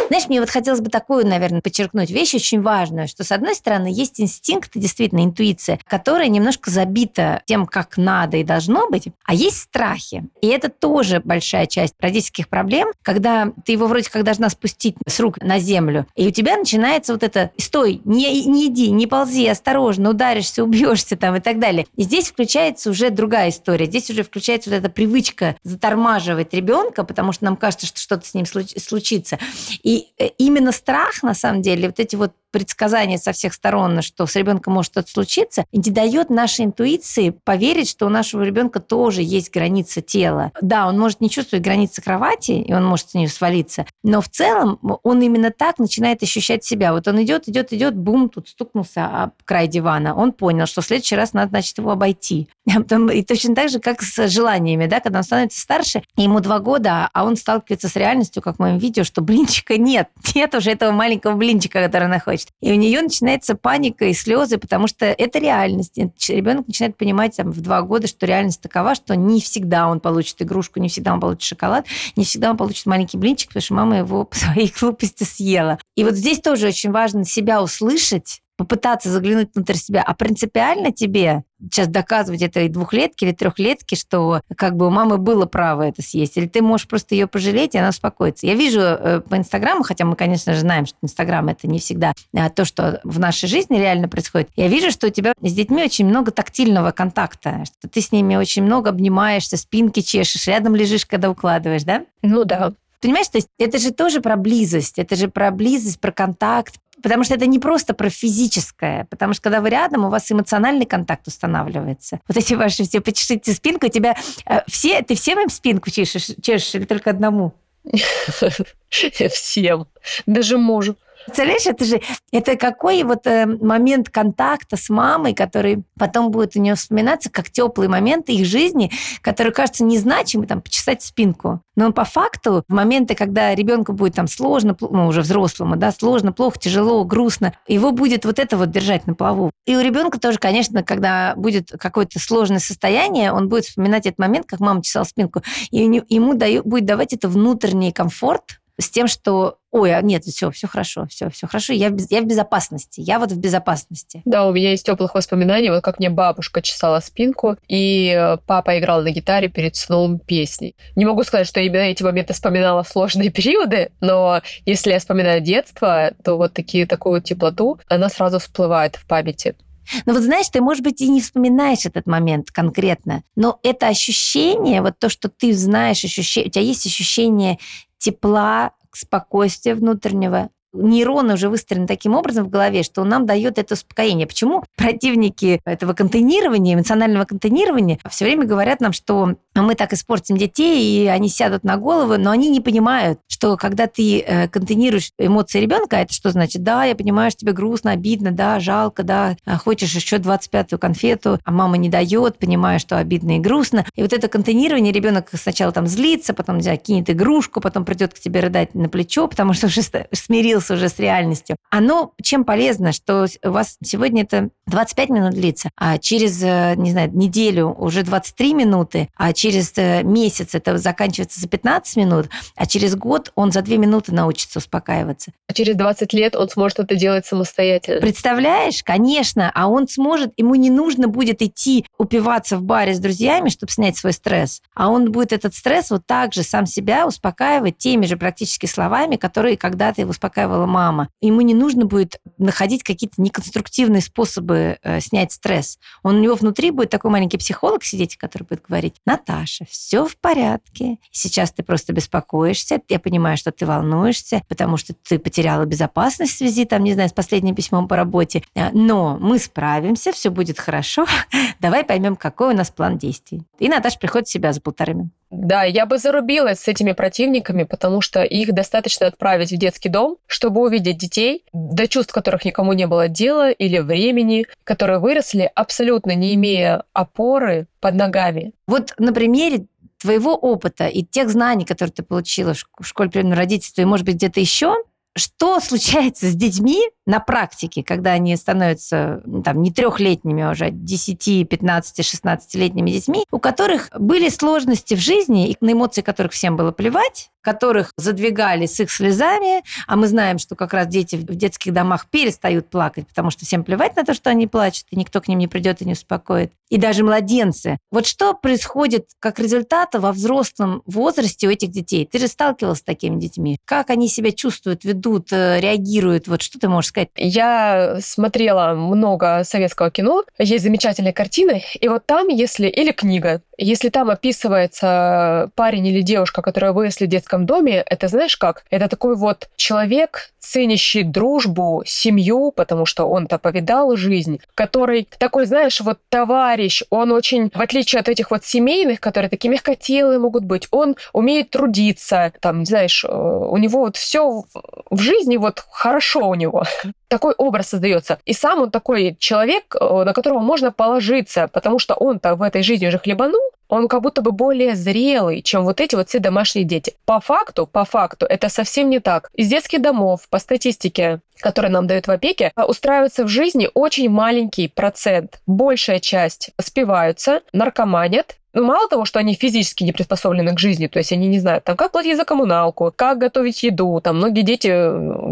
Знаешь, мне вот хотелось бы такую, наверное, подчеркнуть вещь очень важную, что, с одной стороны, есть инстинкт, действительно, интуиция, которая немножко забита тем, как надо и должно быть, а есть страхи. И это тоже большая часть родительских проблем, когда ты его вроде как должна спустить с рук на землю, и у тебя начинается вот это «стой, не, не иди, не ползи, осторожно, ударишься, убьешься» там и так далее. И здесь включается уже другая история. Здесь уже включается вот эта привычка затормаживать ребенка, потому что нам кажется, что что-то с ним случится. И И э, именно страх, на самом деле, вот эти вот предсказания со всех сторон, что с ребенком может что-то случиться, не дает нашей интуиции поверить, что у нашего ребенка тоже есть граница тела. Да, он может не чувствовать границы кровати, и он может с нее свалиться, но в целом он именно так начинает ощущать себя. Вот он идет, идет, идет, бум, тут стукнулся об край дивана. Он понял, что в следующий раз надо, значит, его обойти. [laughs] И точно так же, как с желаниями, да, когда он становится старше, ему два года, а он сталкивается с реальностью, как в моем видео, что блинчика нет. [laughs] Нет уже этого маленького блинчика, который она хочет. И у нее начинается паника и слезы, потому что это реальность. Ребенок начинает понимать там, в два года, что реальность такова, что не всегда он получит игрушку, не всегда он получит шоколад, не всегда он получит маленький блинчик, потому что мама его [laughs] по своей глупости съела. И вот здесь тоже очень важно себя услышать, попытаться заглянуть внутрь себя, а принципиально тебе сейчас доказывать этой двухлетке или трехлетке, что как бы у мамы было право это съесть, или ты можешь просто ее пожалеть, и она успокоится. Я вижу э, по Инстаграму, хотя мы, конечно же, знаем, что Инстаграм это не всегда а то, что в нашей жизни реально происходит. Я вижу, что у тебя с детьми очень много тактильного контакта, что ты с ними очень много обнимаешься, спинки чешешь, рядом лежишь, когда укладываешь, да? Ну да. Понимаешь, то есть это же тоже про близость, это же про близость, про контакт, Потому что это не просто про физическое, потому что когда вы рядом, у вас эмоциональный контакт устанавливается. Вот эти ваши все почешите спинку, тебя э, все, ты всем им спинку чешешь, чешешь или только одному? [laughs] Всем. Даже мужу. Представляешь, это же это какой вот э, момент контакта с мамой, который потом будет у нее вспоминаться как теплый момент их жизни, который кажется незначимым, там, почесать спинку. Но по факту, в моменты, когда ребенку будет там сложно, ну, уже взрослому, да, сложно, плохо, тяжело, грустно, его будет вот это вот держать на плаву. И у ребенка тоже, конечно, когда будет какое-то сложное состояние, он будет вспоминать этот момент, как мама чесала спинку, и ему даю, будет давать это внутренний комфорт, с тем, что ой, а нет, все, все хорошо, все, все хорошо, я в, я в безопасности, я вот в безопасности. Да, у меня есть теплых воспоминаний, вот как мне бабушка чесала спинку, и э, папа играл на гитаре перед сном песней. Не могу сказать, что именно эти моменты вспоминала в сложные [laughs] периоды, но если я вспоминаю детство, то вот такие, такую вот теплоту, она сразу всплывает в памяти. Ну вот знаешь, ты, может быть, и не вспоминаешь этот момент конкретно, но это ощущение, вот то, что ты знаешь, ощущение, у тебя есть ощущение тепла, спокойствия внутреннего, нейроны уже выстроены таким образом в голове, что он нам дает это успокоение. Почему противники этого контейнирования, эмоционального контейнирования, все время говорят нам, что мы так испортим детей, и они сядут на голову, но они не понимают, что когда ты э, контейнируешь эмоции ребенка, это что значит? Да, я понимаю, что тебе грустно, обидно, да, жалко, да, а хочешь еще 25-ю конфету, а мама не дает, понимаю, что обидно и грустно. И вот это контейнирование, ребенок сначала там злится, потом не кинет игрушку, потом придет к тебе рыдать на плечо, потому что уже смирился уже с реальностью. Оно чем полезно, что у вас сегодня это 25 минут длится, а через, э, не знаю, неделю уже 23 минуты, а через э, месяц это заканчивается за 15 минут, а через год он за 2 минуты научится успокаиваться. А через 20 лет он сможет это делать самостоятельно. Представляешь? Конечно. А он сможет, ему не нужно будет идти упиваться в баре с друзьями, чтобы снять свой стресс. А он будет этот стресс вот так же сам себя успокаивать теми же практически словами, которые когда-то его успокаивала мама. Ему не нужно будет находить какие-то неконструктивные способы э, снять стресс. Он у него внутри будет такой маленький психолог сидеть, который будет говорить, Наташа, все в порядке. Сейчас ты просто беспокоишься. Я понимаю, что ты волнуешься, потому что ты потеряла безопасность в связи, там, не знаю, с последним письмом по работе. Э, но мы справимся, все будет хорошо. [laughs] Давай поймем, какой у нас план действий. И Наташа приходит в себя за полторы минуты. Да, я бы зарубилась с этими противниками, потому что их достаточно отправить в детский дом, чтобы увидеть детей, до чувств которых никому не было дела или времени, которые выросли абсолютно не имея опоры под ногами. Вот на примере твоего опыта и тех знаний, которые ты получила в школе приемного родительства, и, может быть, где-то еще, что случается с детьми на практике, когда они становятся там, не трехлетними уже, а 10, 15, 16-летними детьми, у которых были сложности в жизни, и на эмоции которых всем было плевать, которых задвигали с их слезами, а мы знаем, что как раз дети в детских домах перестают плакать, потому что всем плевать на то, что они плачут, и никто к ним не придет и не успокоит. И даже младенцы. Вот что происходит как результат во взрослом возрасте у этих детей? Ты же сталкивался с такими детьми. Как они себя чувствуют, ведут, э, реагируют? Вот что ты можешь сказать? Сказать? Я смотрела много советского кино, есть замечательные картины, и вот там, если... Или книга. Если там описывается парень или девушка, которая выросли в детском доме, это знаешь как? Это такой вот человек, ценящий дружбу, семью, потому что он-то повидал жизнь, который такой, знаешь, вот товарищ, он очень, в отличие от этих вот семейных, которые такие мягкотелые могут быть, он умеет трудиться, там, знаешь, э, у него вот все в жизни вот хорошо у него. Такой образ создается. И сам он такой человек, э, на которого можно положиться, потому что он-то в этой жизни уже хлебанул, он как будто бы более зрелый, чем вот эти вот все домашние дети. По факту, по факту, это совсем не так. Из детских домов, по статистике, которые нам дают в опеке, устраивается в жизни очень маленький процент. Большая часть спиваются, наркоманят, мало того, что они физически не приспособлены к жизни, то есть они не знают, там, как платить за коммуналку, как готовить еду, там, многие дети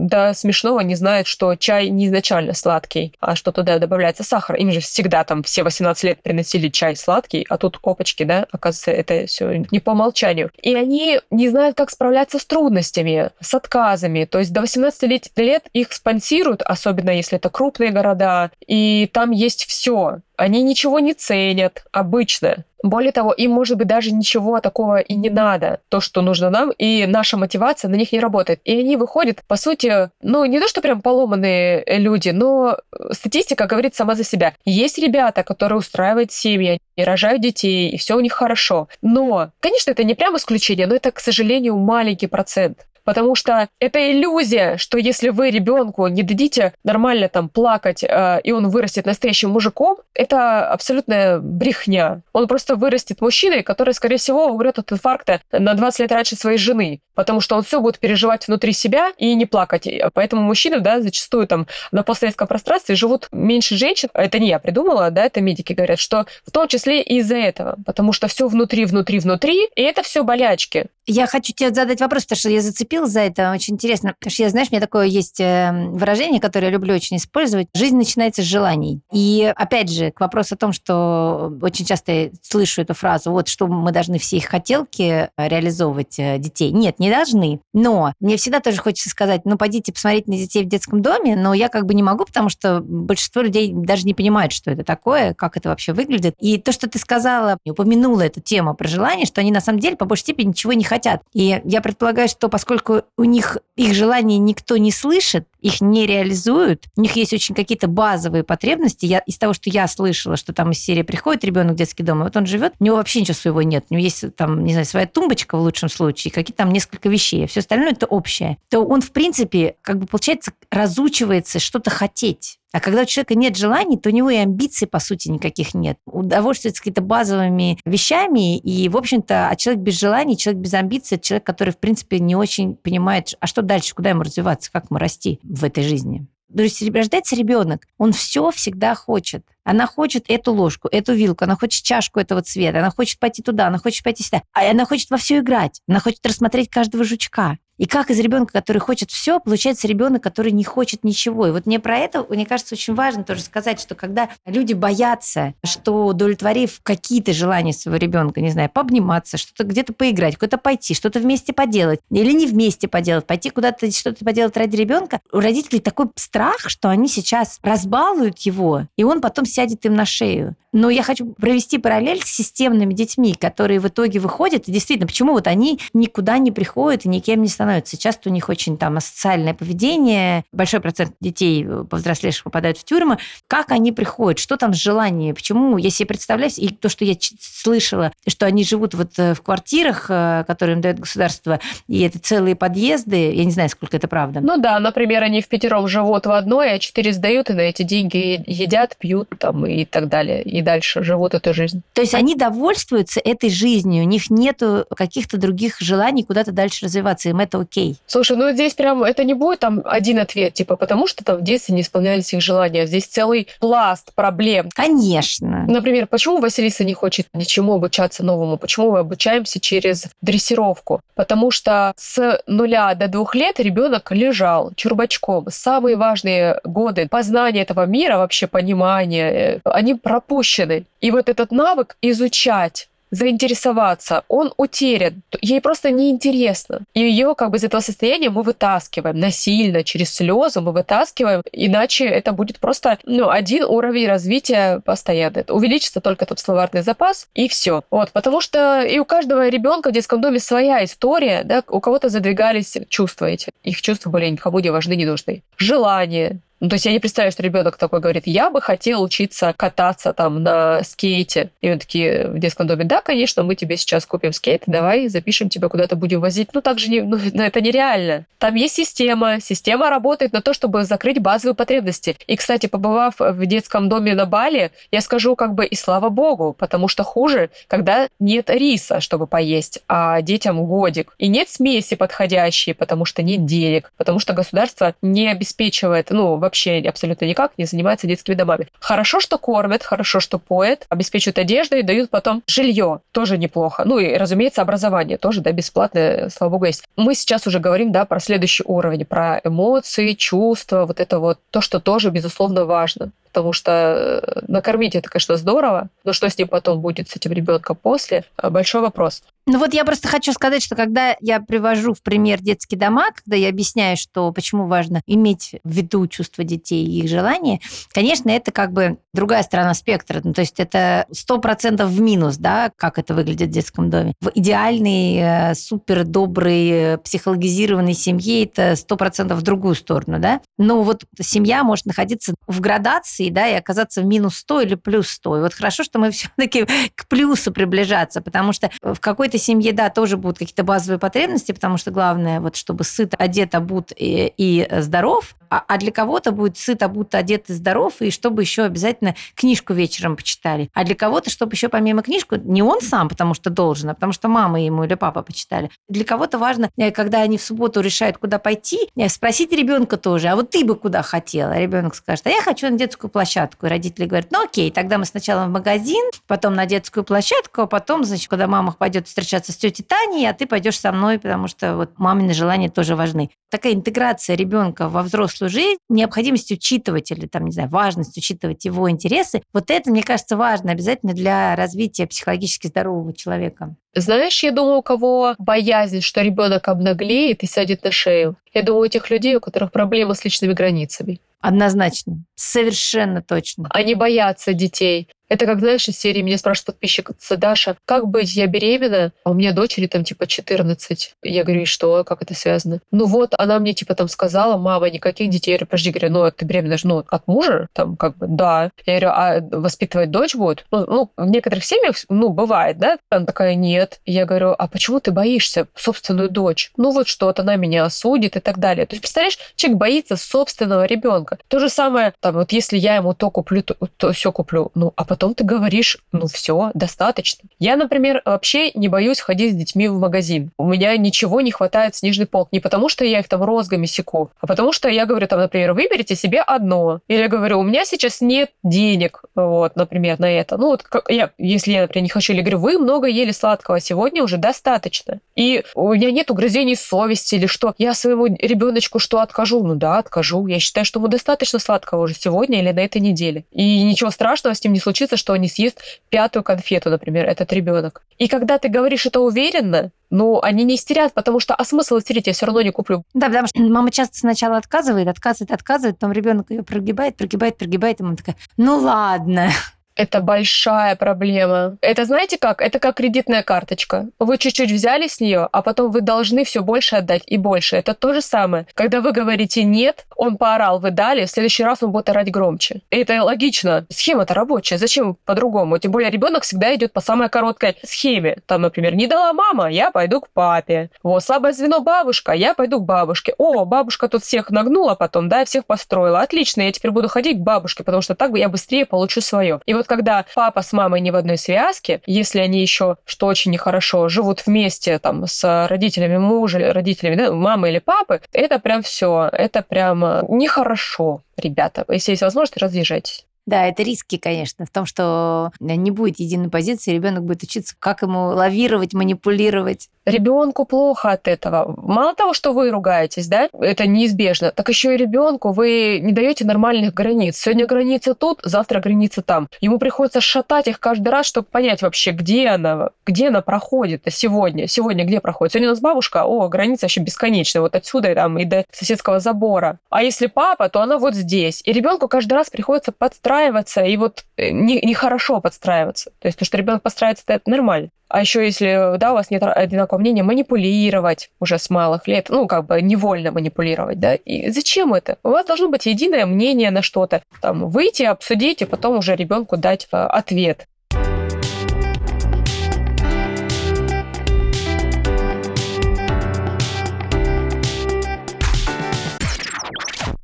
до смешного не знают, что чай не изначально сладкий, а что туда добавляется сахар. Им же всегда там все 18 лет приносили чай сладкий, а тут опачки, да, оказывается, это все не по умолчанию. И они не знают, как справляться с трудностями, с отказами, то есть до 18 лет их спонсируют, особенно если это крупные города, и там есть все. Они ничего не ценят обычно. Более того, им, может быть, даже ничего такого и не надо, то, что нужно нам, и наша мотивация на них не работает. И они выходят, по сути, ну, не то, что прям поломанные люди, но статистика говорит сама за себя. Есть ребята, которые устраивают семьи, и рожают детей, и все у них хорошо. Но, конечно, это не прям исключение, но это, к сожалению, маленький процент. Потому что это иллюзия, что если вы ребенку не дадите нормально там плакать, э, и он вырастет настоящим мужиком, это абсолютная брехня. Он просто вырастет мужчиной, который, скорее всего, умрет от инфаркта на 20 лет раньше своей жены, потому что он все будет переживать внутри себя и не плакать. Поэтому мужчины, да, зачастую там на постсоветском пространстве живут меньше женщин. Это не я придумала, да, это медики говорят, что в том числе и из-за этого, потому что все внутри, внутри, внутри, и это все болячки. Я хочу тебе задать вопрос, потому что я зацепилась за это. Очень интересно. Потому что я, знаешь, у меня такое есть э, выражение, которое я люблю очень использовать. Жизнь начинается с желаний. И, опять же, к вопросу о том, что очень часто я слышу эту фразу, вот, что мы должны все их хотелки реализовывать э, детей. Нет, не должны. Но мне всегда тоже хочется сказать, ну, пойдите посмотреть на детей в детском доме, но я как бы не могу, потому что большинство людей даже не понимают, что это такое, как это вообще выглядит. И то, что ты сказала, упомянула эту тему про желание, что они на самом деле по большей степени ничего не хотят хотят. И я предполагаю, что поскольку у них их желания никто не слышит, их не реализуют, у них есть очень какие-то базовые потребности. Я, из того, что я слышала, что там из серии приходит ребенок в детский дом, и вот он живет, у него вообще ничего своего нет. У него есть там, не знаю, своя тумбочка в лучшем случае, какие-то там несколько вещей, а все остальное это общее. То он, в принципе, как бы, получается, разучивается что-то хотеть. А когда у человека нет желаний, то у него и амбиций, по сути, никаких нет. Удовольствуется какими-то базовыми вещами, и, в общем-то, а человек без желаний, человек без амбиций, человек, который, в принципе, не очень понимает, а что дальше, куда ему развиваться, как ему расти в этой жизни. То есть рождается ребенок, он все всегда хочет. Она хочет эту ложку, эту вилку, она хочет чашку этого цвета, она хочет пойти туда, она хочет пойти сюда. А она хочет во все играть, она хочет рассмотреть каждого жучка. И как из ребенка, который хочет все, получается ребенок, который не хочет ничего. И вот мне про это, мне кажется, очень важно тоже сказать, что когда люди боятся, что удовлетворив какие-то желания своего ребенка, не знаю, пообниматься, что-то где-то поиграть, куда-то пойти, что-то вместе поделать, или не вместе поделать, пойти куда-то что-то поделать ради ребенка, у родителей такой страх, что они сейчас разбалуют его, и он потом сядет им на шею. Но я хочу провести параллель с системными детьми, которые в итоге выходят. И действительно, почему вот они никуда не приходят и никем не становятся? Часто у них очень там асоциальное поведение, большой процент детей э, повзрослевших попадают в тюрьмы. Как они приходят? Что там с желанием? Почему? Я себе представляю, и то, что я слышала, что они живут вот э, в квартирах, э, которые им дает государство, и это целые подъезды, я не знаю, сколько это правда. Ну да, например, они в пятером живут в одной, а четыре сдают, и на эти деньги едят, пьют там и так далее. И дальше живут эту жизнь. То есть они довольствуются этой жизнью, у них нету каких-то других желаний куда-то дальше развиваться, им это окей. Слушай, ну здесь прям это не будет там один ответ, типа потому что там в детстве не исполнялись их желания. Здесь целый пласт проблем. Конечно. Например, почему Василиса не хочет ничему обучаться новому? Почему мы обучаемся через дрессировку? Потому что с нуля до двух лет ребенок лежал чурбачком. Самые важные годы познания этого мира, вообще понимания, э, они пропущены. И вот этот навык изучать заинтересоваться, он утерян, ей просто неинтересно. И ее как бы из этого состояния мы вытаскиваем насильно, через слезы мы вытаскиваем, иначе это будет просто ну, один уровень развития постоянно. Это увеличится только тот словарный запас, и все. Вот, потому что и у каждого ребенка в детском доме своя история, да, у кого-то задвигались чувства эти. Их чувства были никому не важны, не нужны. Желания, ну, то есть я не представляю, что ребенок такой говорит, я бы хотел учиться кататься там на скейте. И он такие в детском доме, да, конечно, мы тебе сейчас купим скейт, давай запишем тебя куда-то будем возить. Ну, так же не, ну, это нереально. Там есть система, система работает на то, чтобы закрыть базовые потребности. И, кстати, побывав в детском доме на Бали, я скажу как бы и слава богу, потому что хуже, когда нет риса, чтобы поесть, а детям годик. И нет смеси подходящей, потому что нет денег, потому что государство не обеспечивает, ну, вообще абсолютно никак не занимается детскими домами. Хорошо, что кормят, хорошо, что поят, обеспечивают одеждой, дают потом жилье. Тоже неплохо. Ну и, разумеется, образование тоже, да, бесплатное, слава богу, есть. Мы сейчас уже говорим, да, про следующий уровень, про эмоции, чувства, вот это вот, то, что тоже, безусловно, важно потому что э, накормить это, конечно, здорово, но что с ним потом будет, с этим ребенком после, э, большой вопрос. Ну вот я просто хочу сказать, что когда я привожу в пример детские дома, когда я объясняю, что почему важно иметь в виду чувства детей и их желания, конечно, это как бы другая сторона спектра. Ну, то есть это сто процентов в минус, да, как это выглядит в детском доме. В идеальной, э, супер доброй, психологизированной семье это сто процентов в другую сторону, да. Но вот семья может находиться в градации, да, и оказаться в минус 100 или плюс 100. И вот хорошо, что мы [laughs] все-таки к плюсу приближаться, потому что в какой-то семье, да, тоже будут какие-то базовые потребности, потому что главное, вот, чтобы сыт, одет, обут и, и здоров, а, а для кого-то будет сыт, обут, одет и здоров, и чтобы еще обязательно книжку вечером почитали. А для кого-то, чтобы еще помимо книжку, не он сам, потому что должен, а потому что мама ему или папа почитали. Для кого-то важно, э, когда они в субботу решают, куда пойти, э, спросить ребенка тоже, а вот ты бы куда хотела? Ребенок скажет, а я хочу на детскую площадку. И родители говорят, ну окей, тогда мы сначала в магазин, потом на детскую площадку, а потом, значит, когда мама пойдет встречаться с тетей Таней, а ты пойдешь со мной, потому что вот мамины желания тоже важны. Такая интеграция ребенка во взрослую жизнь, необходимость учитывать или, там, не знаю, важность учитывать его интересы, вот это, мне кажется, важно обязательно для развития психологически здорового человека. Знаешь, я думаю, у кого боязнь, что ребенок обнаглеет и сядет на шею. Я думаю, у тех людей, у которых проблемы с личными границами. Однозначно. Совершенно точно. Они боятся детей. Это как, знаешь, из серии меня спрашивает подписчик Даша, как быть, я беременна, а у меня дочери там типа 14. Я говорю, и что, как это связано? Ну вот, она мне типа там сказала, мама, никаких детей. Я говорю, подожди, говорю, ну ты беременна ну от мужа? Там как бы, да. Я говорю, а воспитывать дочь будет? Ну, ну в некоторых семьях, ну, бывает, да? Она такая, нет. Я говорю, а почему ты боишься собственную дочь? Ну вот что-то она меня осудит и так далее. То есть, представляешь, человек боится собственного ребенка. То же самое, там, вот если я ему то куплю, то, то все куплю, ну, а потом ты говоришь, ну все, достаточно. Я, например, вообще не боюсь ходить с детьми в магазин. У меня ничего не хватает снежный полк. Не потому, что я их там розгами секу, а потому что я говорю, там, например, выберите себе одно. Или я говорю, у меня сейчас нет денег, вот, например, на это. Ну, вот я, если я, например, не хочу, или говорю, вы много ели сладкого, сегодня уже достаточно. И у меня нет угрызений совести или что. Я своему ребеночку что откажу? Ну да, откажу. Я считаю, что ему достаточно сладкого уже сегодня или на этой неделе. И ничего страшного с ним не случится, что он не съест пятую конфету, например, этот ребенок. И когда ты говоришь это уверенно, ну, они не истерят, потому что, а смысл истерить, я все равно не куплю. Да, потому что мама часто сначала отказывает, отказывает, отказывает, потом ребенок ее прогибает, прогибает, прогибает, и мама такая, ну ладно, это большая проблема. Это знаете как? Это как кредитная карточка. Вы чуть-чуть взяли с нее, а потом вы должны все больше отдать и больше. Это то же самое. Когда вы говорите нет, он поорал, вы дали, в следующий раз он будет орать громче. И это логично. Схема-то рабочая. Зачем по-другому? Тем более ребенок всегда идет по самой короткой схеме. Там, например, не дала мама, я пойду к папе. Вот, слабое звено бабушка, я пойду к бабушке. О, бабушка тут всех нагнула потом, да, всех построила. Отлично, я теперь буду ходить к бабушке, потому что так я быстрее получу свое. И вот вот когда папа с мамой не в одной связке, если они еще, что очень нехорошо, живут вместе там с родителями мужа, родителями да, мамы или папы, это прям все, это прям э, нехорошо, ребята. Если есть возможность, разъезжайтесь. Да, это риски, конечно, в том, что не будет единой позиции, ребенок будет учиться, как ему лавировать, манипулировать. Ребенку плохо от этого. Мало того, что вы ругаетесь, да, это неизбежно, так еще и ребенку вы не даете нормальных границ. Сегодня граница тут, завтра граница там. Ему приходится шатать их каждый раз, чтобы понять вообще, где она, где она проходит сегодня. Сегодня где проходит? Сегодня у нас бабушка, о, граница еще бесконечная, вот отсюда и там и до соседского забора. А если папа, то она вот здесь. И ребенку каждый раз приходится подстраиваться, и вот э, нехорошо не, не подстраиваться. То есть то, что ребенок подстраивается, это нормально. А еще если, да, у вас нет одинакового мнения, манипулировать уже с малых лет, ну, как бы невольно манипулировать, да, и зачем это? У вас должно быть единое мнение на что-то, там, выйти, обсудить, и потом уже ребенку дать э, ответ.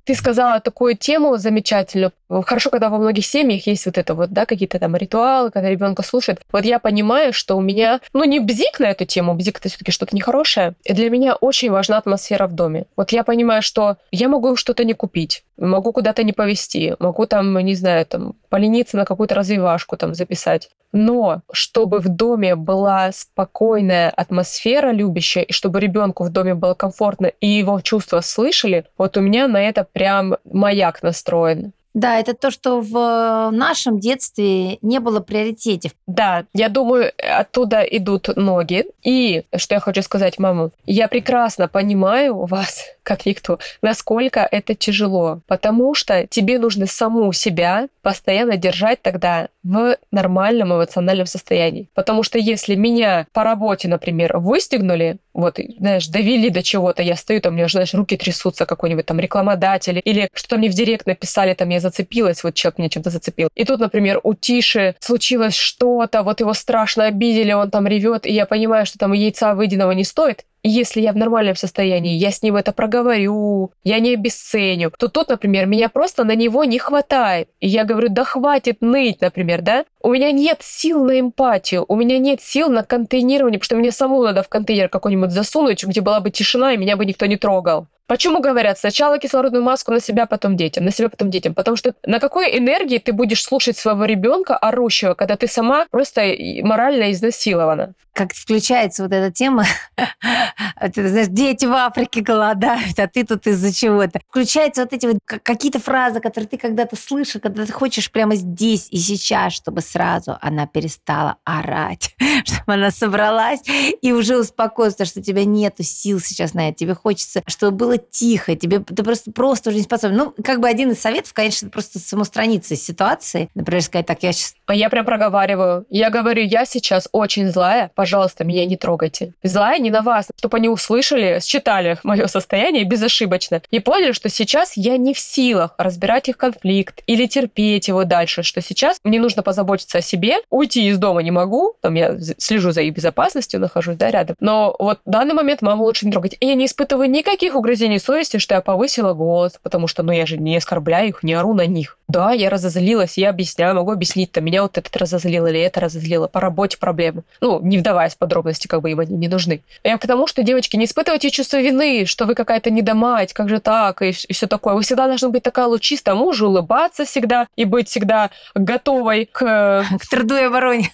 Ты сказала такую тему замечательную. Хорошо, когда во многих семьях есть вот это вот, да, какие-то там ритуалы, когда ребенка слушает. Вот я понимаю, что у меня, ну, не бзик на эту тему, бзик это все-таки что-то нехорошее. И для меня очень важна атмосфера в доме. Вот я понимаю, что я могу что-то не купить, могу куда-то не повезти, могу там, не знаю, там, полениться на какую-то развивашку там записать. Но чтобы в доме была спокойная атмосфера любящая, и чтобы ребенку в доме было комфортно, и его чувства слышали, вот у меня на это прям маяк настроен. Да, это то, что в нашем детстве не было приоритетов. Да, я думаю, оттуда идут ноги. И что я хочу сказать, маму, я прекрасно понимаю вас, как никто, насколько это тяжело, потому что тебе нужно саму себя постоянно держать тогда в нормальном эмоциональном состоянии. Потому что если меня по работе, например, выстегнули, вот, знаешь, довели до чего-то, я стою, там у меня, знаешь, руки трясутся, какой-нибудь там рекламодатель, или что-то мне в директ написали, там я зацепилась, вот человек меня чем-то зацепил. И тут, например, у Тиши случилось что-то, вот его страшно обидели, он там ревет, и я понимаю, что там яйца выеденного не стоит, если я в нормальном состоянии, я с ним это проговорю, я не обесценю, то тут, например, меня просто на него не хватает. И я говорю, да хватит ныть, например, да? У меня нет сил на эмпатию, у меня нет сил на контейнирование, потому что мне самому надо в контейнер какой-нибудь засунуть, где была бы тишина, и меня бы никто не трогал. Почему говорят сначала кислородную маску на себя, потом детям, на себя, потом детям? Потому что на какой энергии ты будешь слушать своего ребенка орущего, когда ты сама просто морально изнасилована? Как включается вот эта тема, [laughs] знаешь, дети в Африке голодают, а ты тут из-за чего-то. Включаются вот эти вот какие-то фразы, которые ты когда-то слышал, когда ты хочешь прямо здесь и сейчас, чтобы сразу она перестала орать, [laughs] чтобы она собралась и уже успокоилась, что у тебя нету сил сейчас на это. Тебе хочется, чтобы было тихо, тебе ты просто, просто уже не способен. Ну, как бы один из советов, конечно, просто самоустраниться из ситуации. Например, сказать, так, я сейчас... А я прям проговариваю. Я говорю, я сейчас очень злая, пожалуйста, меня не трогайте. Злая не на вас, чтобы они услышали, считали мое состояние безошибочно и поняли, что сейчас я не в силах разбирать их конфликт или терпеть его дальше, что сейчас мне нужно позаботиться о себе, уйти из дома не могу, там я слежу за их безопасностью, нахожусь, да, рядом. Но вот в данный момент маму лучше не трогать. И я не испытываю никаких угрызений угрызений совести, что я повысила голос, потому что, ну, я же не оскорбляю их, не ору на них. Да, я разозлилась, я объясняю, могу объяснить, там, меня вот этот разозлил или это разозлило, по работе проблемы. Ну, не вдаваясь в подробности, как бы им они не нужны. Я к тому, что, девочки, не испытывайте чувство вины, что вы какая-то недомать, как же так, и, и все такое. Вы всегда должны быть такая лучистая мужу, улыбаться всегда и быть всегда готовой к... К труду и обороне.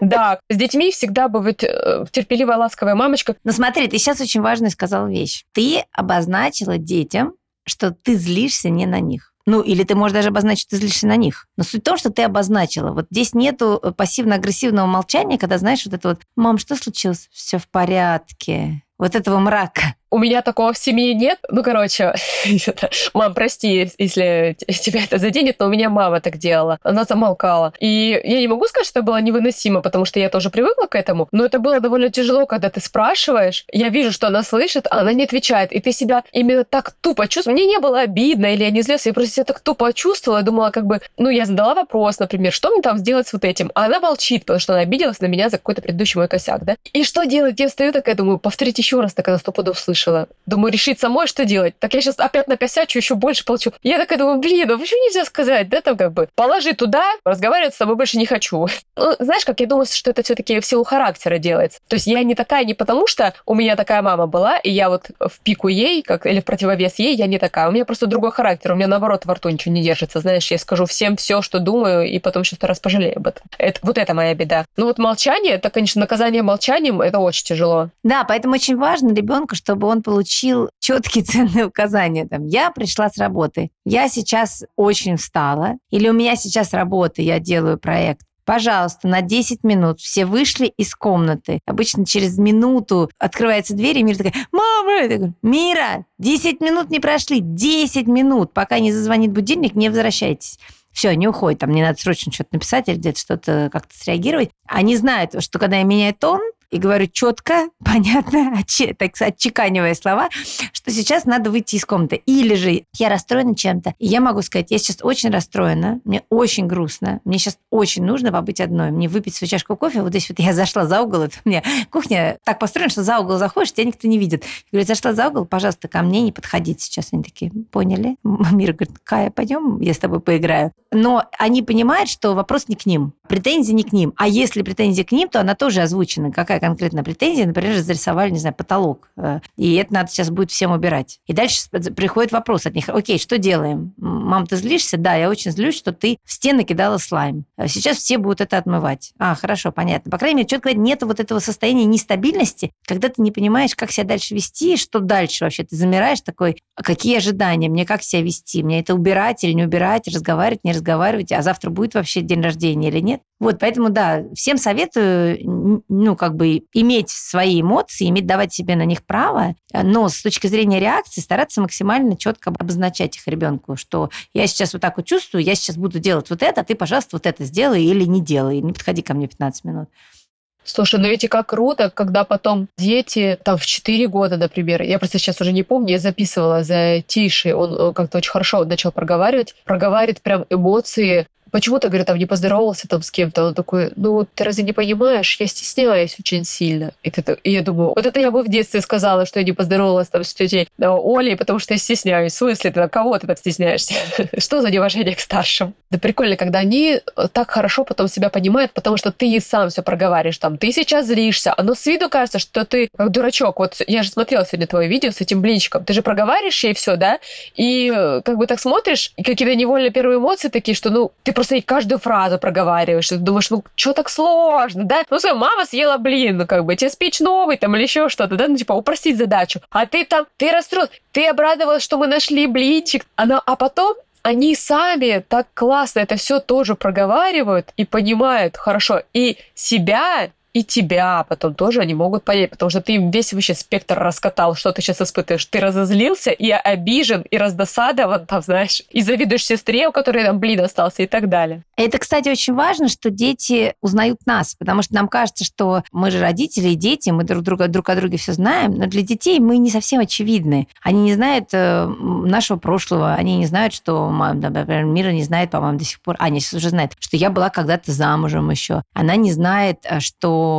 Да, с детьми всегда будет э, терпеливая, ласковая мамочка. Но смотри, ты сейчас очень важную сказала вещь. Ты обозначила детям, что ты злишься не на них. Ну, или ты можешь даже обозначить, что ты злишься на них. Но суть в том, что ты обозначила. Вот здесь нету э, пассивно-агрессивного молчания, когда, знаешь, вот это вот, мам, что случилось? Все в порядке. Вот этого мрака. У меня такого в семье нет. Ну, короче, [laughs] мам, прости, если тебя это заденет, но у меня мама так делала. Она замолкала. И я не могу сказать, что это было невыносимо, потому что я тоже привыкла к этому, но это было довольно тяжело, когда ты спрашиваешь, я вижу, что она слышит, а она не отвечает, и ты себя именно так тупо чувствуешь. Мне не было обидно или я не злилась, я просто себя так тупо чувствовала, я думала, как бы, ну, я задала вопрос, например, что мне там сделать с вот этим, а она молчит, потому что она обиделась на меня за какой-то предыдущий мой косяк, да? И что делать? Я встаю такая, думаю, повторить еще раз, так она сто пудов слышит услышала. Думаю, решить самой, что делать. Так я сейчас опять напясячу, еще больше получу. Я такая думаю, блин, ну почему нельзя сказать, да, там как бы, положи туда, разговаривать с тобой больше не хочу. [laughs] Ну, знаешь, как я думаю, что это все-таки в силу характера делается. То есть я не такая не потому, что у меня такая мама была, и я вот в пику ей, как, или в противовес ей, я не такая. У меня просто другой характер. У меня наоборот во рту ничего не держится. Знаешь, я скажу всем все, что думаю, и потом еще сто раз пожалею об этом. Это, вот это моя беда. Ну вот молчание, это, конечно, наказание молчанием, это очень тяжело. Да, поэтому очень важно ребенку, чтобы он получил четкие [laughs] ценные указания. Там, я пришла с работы, я сейчас очень устала, или у меня сейчас работа, я делаю проект. Пожалуйста, на 10 минут все вышли из комнаты. Обычно через минуту открывается дверь, и Мира такая, мама! Я говорю, Мира, 10 минут не прошли, 10 минут, пока не зазвонит будильник, не возвращайтесь. Все, не уходит, там не надо срочно что-то написать или где-то что-то как-то среагировать. Они знают, что когда я меняю тон, и говорю четко, [laughs] понятно, так отчеканивая слова, что сейчас надо выйти из комнаты. Или же я расстроена чем-то, и я могу сказать, я сейчас очень расстроена, мне очень грустно, мне сейчас очень нужно побыть одной, мне выпить свою чашку кофе. Вот здесь вот я зашла за угол, это у меня кухня так построена, что за угол заходишь, тебя никто не видит. Я говорю, зашла за угол, пожалуйста, ко мне не подходить сейчас. Они такие, поняли? Мира говорит, Кая, пойдем, я с тобой поиграю. Но они понимают, что вопрос не к ним, претензии не к ним. А если претензия к ним, то она тоже озвучена. Какая конкретно претензия? Например, зарисовали, не знаю, потолок. э, И это надо сейчас будет всем убирать. И дальше приходит вопрос от них. Окей, что делаем? Мам, ты злишься? Да, я очень злюсь, что ты в стены кидала слайм. А Сейчас все будут это отмывать. А, хорошо, понятно. По крайней мере, четко говоря, нет вот этого состояния нестабильности, когда ты не понимаешь, как себя дальше вести, что дальше вообще. Ты замираешь такой, а какие ожидания, мне как себя вести, мне это убирать или не убирать, разговаривать, не разговаривать, а завтра будет вообще день рождения или нет. Вот, поэтому, да, всем советую, ну, как бы иметь свои эмоции, иметь, давать себе на них право, но с точки зрения реакции стараться максимально четко обозначать их ребенку, что я сейчас вот так вот чувствую, я сейчас буду делать вот это, а ты, пожалуйста, вот это сделай или не делай, не подходи ко мне 15 минут. Слушай, ну ведь и как круто, когда потом дети, там в 4 года, например, я просто сейчас уже не помню, я записывала за Тишей, он э, как-то очень хорошо начал проговаривать, проговаривает прям эмоции, Почему-то, говорю, там не поздоровался там с кем-то. Он такой, ну, ты разве не понимаешь, я стесняюсь очень сильно. И, ты, и я думаю, вот это я бы в детстве сказала, что я не поздоровалась там с тетей да, Олей, потому что я стесняюсь. В смысле, ты кого ты так стесняешься? [laughs] Что за неуважение к старшим? Да прикольно, когда они э, так хорошо потом себя понимают, потому что ты и сам все проговариваешь. Там, ты сейчас злишься, оно с виду кажется, что ты как дурачок. Вот я же смотрела сегодня твое видео с этим блинчиком. Ты же проговариваешь ей все, да? И э, как бы так смотришь, и какие-то невольно первые эмоции такие, что, ну, ты просто каждую фразу проговариваешь. Ты думаешь, ну, что так сложно, да? Ну, своя мама съела блин, ну, как бы, тебе спич новый там или еще что-то, да? Ну, типа, упростить задачу. А ты там, ты расстроилась, ты обрадовалась, что мы нашли блинчик. Она, а потом они сами так классно это все тоже проговаривают и понимают хорошо и себя, и тебя потом тоже они могут понять, потому что ты им весь вообще спектр раскатал, что ты сейчас испытываешь. Ты разозлился, и обижен, и раздосадован, там, знаешь, и завидуешь сестре, у которой там блин остался, и так далее. Это, кстати, очень важно, что дети узнают нас, потому что нам кажется, что мы же родители и дети, мы друг друга друг о друге все знаем, но для детей мы не совсем очевидны. Они не знают э, нашего прошлого, они не знают, что, например, Мира не знает, по-моему, до сих пор, Аня сейчас уже знает, что я была когда-то замужем еще. Она не знает, э,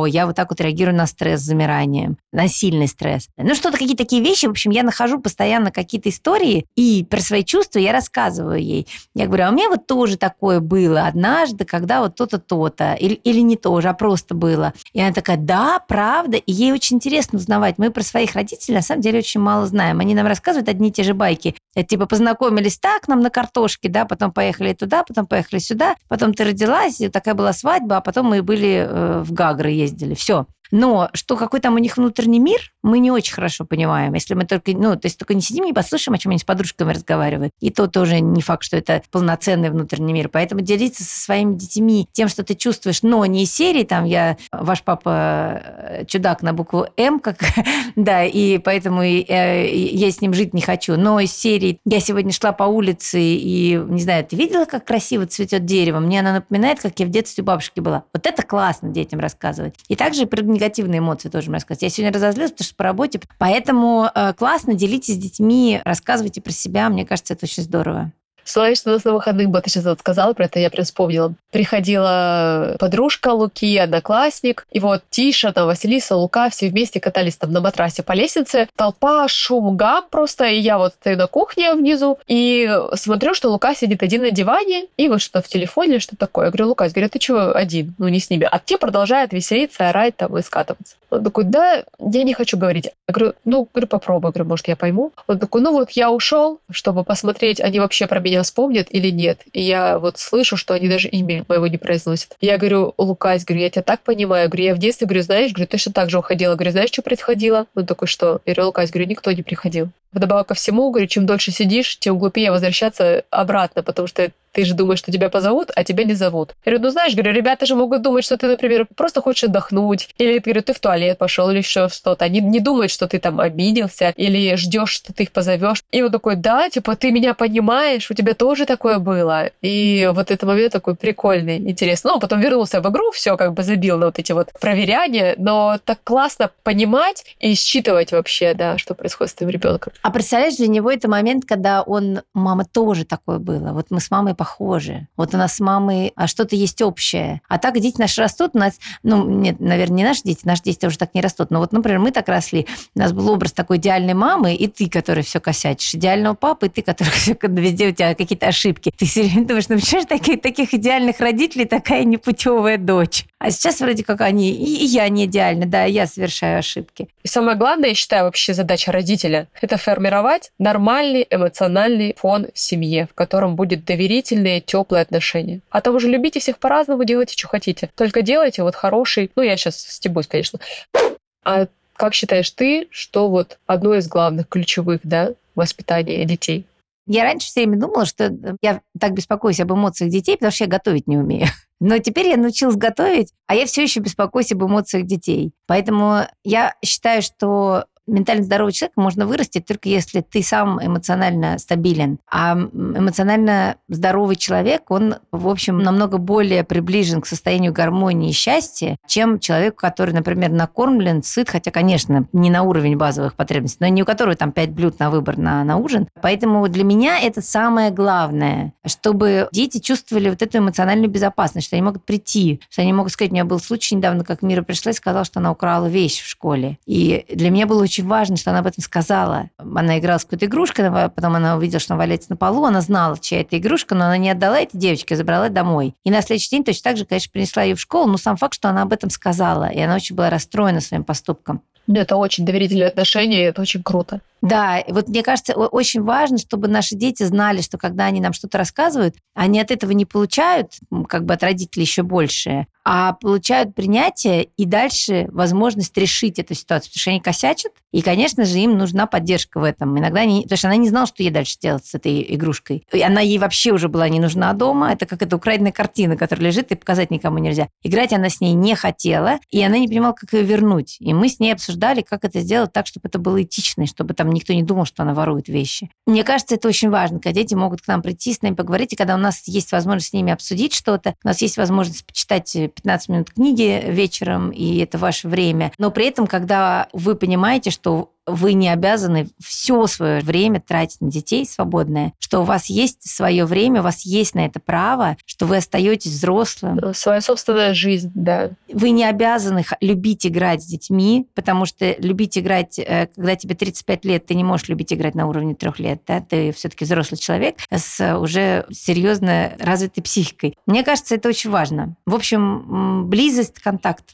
я вот так вот реагирую на стресс с замиранием, на сильный стресс. Ну, что-то, какие-то такие вещи, в общем, я нахожу постоянно какие-то истории, и про свои чувства я рассказываю ей. Я говорю, а у меня вот тоже такое было однажды, когда вот то-то, то-то, или, или не тоже, а просто было. И она такая, да, правда, и ей очень интересно узнавать. Мы про своих родителей на самом деле очень мало знаем. Они нам рассказывают одни и те же байки. Это типа познакомились так нам на картошке, да, потом поехали туда, потом поехали сюда, потом ты родилась, и такая была свадьба, а потом мы были э, в Гагры ездили. Все. Но что какой там у них внутренний мир, мы не очень хорошо понимаем. Если мы только, ну, то есть только не сидим, не послушаем, о чем они с подружками разговаривают. И то тоже не факт, что это полноценный внутренний мир. Поэтому делиться со своими детьми тем, что ты чувствуешь, но не из серии, там, я, ваш папа э, чудак на букву М, как, [laughs] да, и поэтому и, э, я с ним жить не хочу. Но из серии я сегодня шла по улице и, не знаю, ты видела, как красиво цветет дерево? Мне она напоминает, как я в детстве у бабушки была. Вот это классно детям рассказывать. И также про негативные эмоции тоже рассказывать. Я сегодня разозлилась, потому что по работе. Поэтому э, классно, делитесь с детьми, рассказывайте про себя. Мне кажется, это очень здорово. Что у нас на выходных было, ты сейчас вот сказала про это, я прям вспомнила. Приходила подружка Луки, одноклассник, и вот Тиша, там, Василиса, Лука, все вместе катались там на матрасе по лестнице. Толпа, шум, гам просто, и я вот стою на кухне внизу, и смотрю, что Лука сидит один на диване, и вот что в телефоне, что такое. Я говорю, Лука, я говорю, ты чего один? Ну, не с ними. А те продолжают веселиться, орать там и скатываться. Он такой, да, я не хочу говорить. Я говорю, ну, говорю, попробуй, говорю, может, я пойму. Он такой, ну вот я ушел, чтобы посмотреть, они вообще про меня вспомнят или нет. И я вот слышу, что они даже имя моего не произносят. Я говорю, Лукась, говорю, я тебя так понимаю. Говорю, я в детстве, говорю, знаешь, говорю, точно так же уходила. Говорю, знаешь, что происходило? Он такой, что? Я говорю, Лукась, говорю, никто не приходил. Вдобавок ко всему, говорю, чем дольше сидишь, тем глупее возвращаться обратно, потому что ты же думаешь, что тебя позовут, а тебя не зовут. Я говорю, ну знаешь, говорю, ребята же могут думать, что ты, например, просто хочешь отдохнуть, или говорю, ты в туалет пошел, или еще что-то. Они не думают, что ты там обиделся, или ждешь, что ты их позовешь. И он такой, да, типа, ты меня понимаешь, у тебя тоже такое было. И вот этот момент такой прикольный, интересный. Ну, потом вернулся в игру, все как бы забил на вот эти вот проверяния, но так классно понимать и считывать вообще, да, что происходит с твоим ребенком. А представляешь, для него это момент, когда он, мама тоже такое было. Вот мы с мамой похожи. Вот у нас с мамой а что-то есть общее. А так дети наши растут, у нас, ну, нет, наверное, не наши дети, наши дети уже так не растут. Но вот, например, мы так росли, у нас был образ такой идеальной мамы, и ты, который все косячишь, идеального папы, и ты, который все, везде у тебя какие-то ошибки. Ты все время думаешь, ну, почему же таких, таких идеальных родителей такая непутевая дочь? А сейчас вроде как они, и, я не идеальна, да, я совершаю ошибки. И самое главное, я считаю, вообще задача родителя – это формировать нормальный эмоциональный фон в семье, в котором будет доверительные, теплые отношения. А то вы же любите всех по-разному, делайте, что хотите. Только делайте вот хороший, ну, я сейчас стебусь, конечно. А как считаешь ты, что вот одно из главных, ключевых, да, воспитания детей? Я раньше все время думала, что я так беспокоюсь об эмоциях детей, потому что я готовить не умею. [laughs] Но теперь я научилась готовить, а я все еще беспокоюсь об эмоциях детей. Поэтому я считаю, что ментально здорового человека можно вырастить только если ты сам эмоционально стабилен. А эмоционально здоровый человек, он, в общем, намного более приближен к состоянию гармонии и счастья, чем человек, который, например, накормлен, сыт, хотя, конечно, не на уровень базовых потребностей, но не у которого там пять блюд на выбор на, на ужин. Поэтому для меня это самое главное, чтобы дети чувствовали вот эту эмоциональную безопасность, что они могут прийти, что они могут сказать, у меня был случай недавно, как Мира пришла и сказала, что она украла вещь в школе. И для меня было очень важно, что она об этом сказала. Она играла с какой-то игрушкой, потом она увидела, что она валяется на полу, она знала, чья это игрушка, но она не отдала этой девочке, а забрала домой. И на следующий день точно так же, конечно, принесла ее в школу, но сам факт, что она об этом сказала, и она очень была расстроена своим поступком. Это очень доверительные отношения, и это очень круто. Да, вот мне кажется, очень важно, чтобы наши дети знали, что когда они нам что-то рассказывают, они от этого не получают, как бы от родителей еще больше, а получают принятие и дальше возможность решить эту ситуацию, потому что они косячат, и, конечно же, им нужна поддержка в этом. Иногда они... Потому что она не знала, что ей дальше делать с этой игрушкой. И она ей вообще уже была не нужна дома. Это как эта украденная картина, которая лежит, и показать никому нельзя. Играть она с ней не хотела, и она не понимала, как ее вернуть. И мы с ней обсуждали, как это сделать так, чтобы это было этично, чтобы там никто не думал, что она ворует вещи. Мне кажется, это очень важно, когда дети могут к нам прийти, с нами поговорить, и когда у нас есть возможность с ними обсудить что-то, у нас есть возможность почитать 15 минут книги вечером, и это ваше время. Но при этом, когда вы понимаете, что вы не обязаны все свое время тратить на детей свободное, что у вас есть свое время, у вас есть на это право, что вы остаетесь взрослым. Своя собственная жизнь, да. Вы не обязаны любить играть с детьми, потому что любить играть, э, когда тебе 35 лет, ты не можешь любить играть на уровне трех лет, да, ты все-таки взрослый человек с уже серьезно развитой психикой. Мне кажется, это очень важно. В общем, близость, контакт.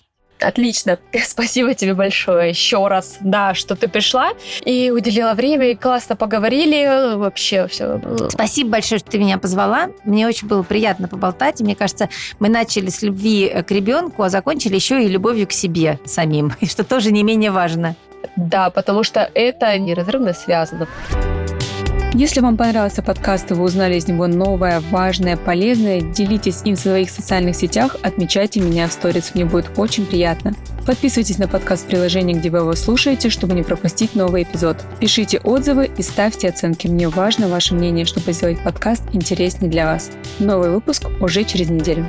Отлично. [laughs] Спасибо тебе большое еще раз, да, что ты пришла и уделила время, и классно поговорили. Вообще все. Спасибо большое, что ты меня позвала. Мне очень было приятно поболтать. И мне кажется, мы начали с любви к ребенку, а закончили еще и любовью к себе самим, [laughs] что тоже не менее важно. Да, потому что это неразрывно связано. Если вам понравился подкаст и вы узнали из него новое, важное, полезное, делитесь им в своих социальных сетях, отмечайте меня в сторис, мне будет очень приятно. Подписывайтесь на подкаст в приложении, где вы его слушаете, чтобы не пропустить новый эпизод. Пишите отзывы и ставьте оценки. Мне важно ваше мнение, чтобы сделать подкаст интереснее для вас. Новый выпуск уже через неделю.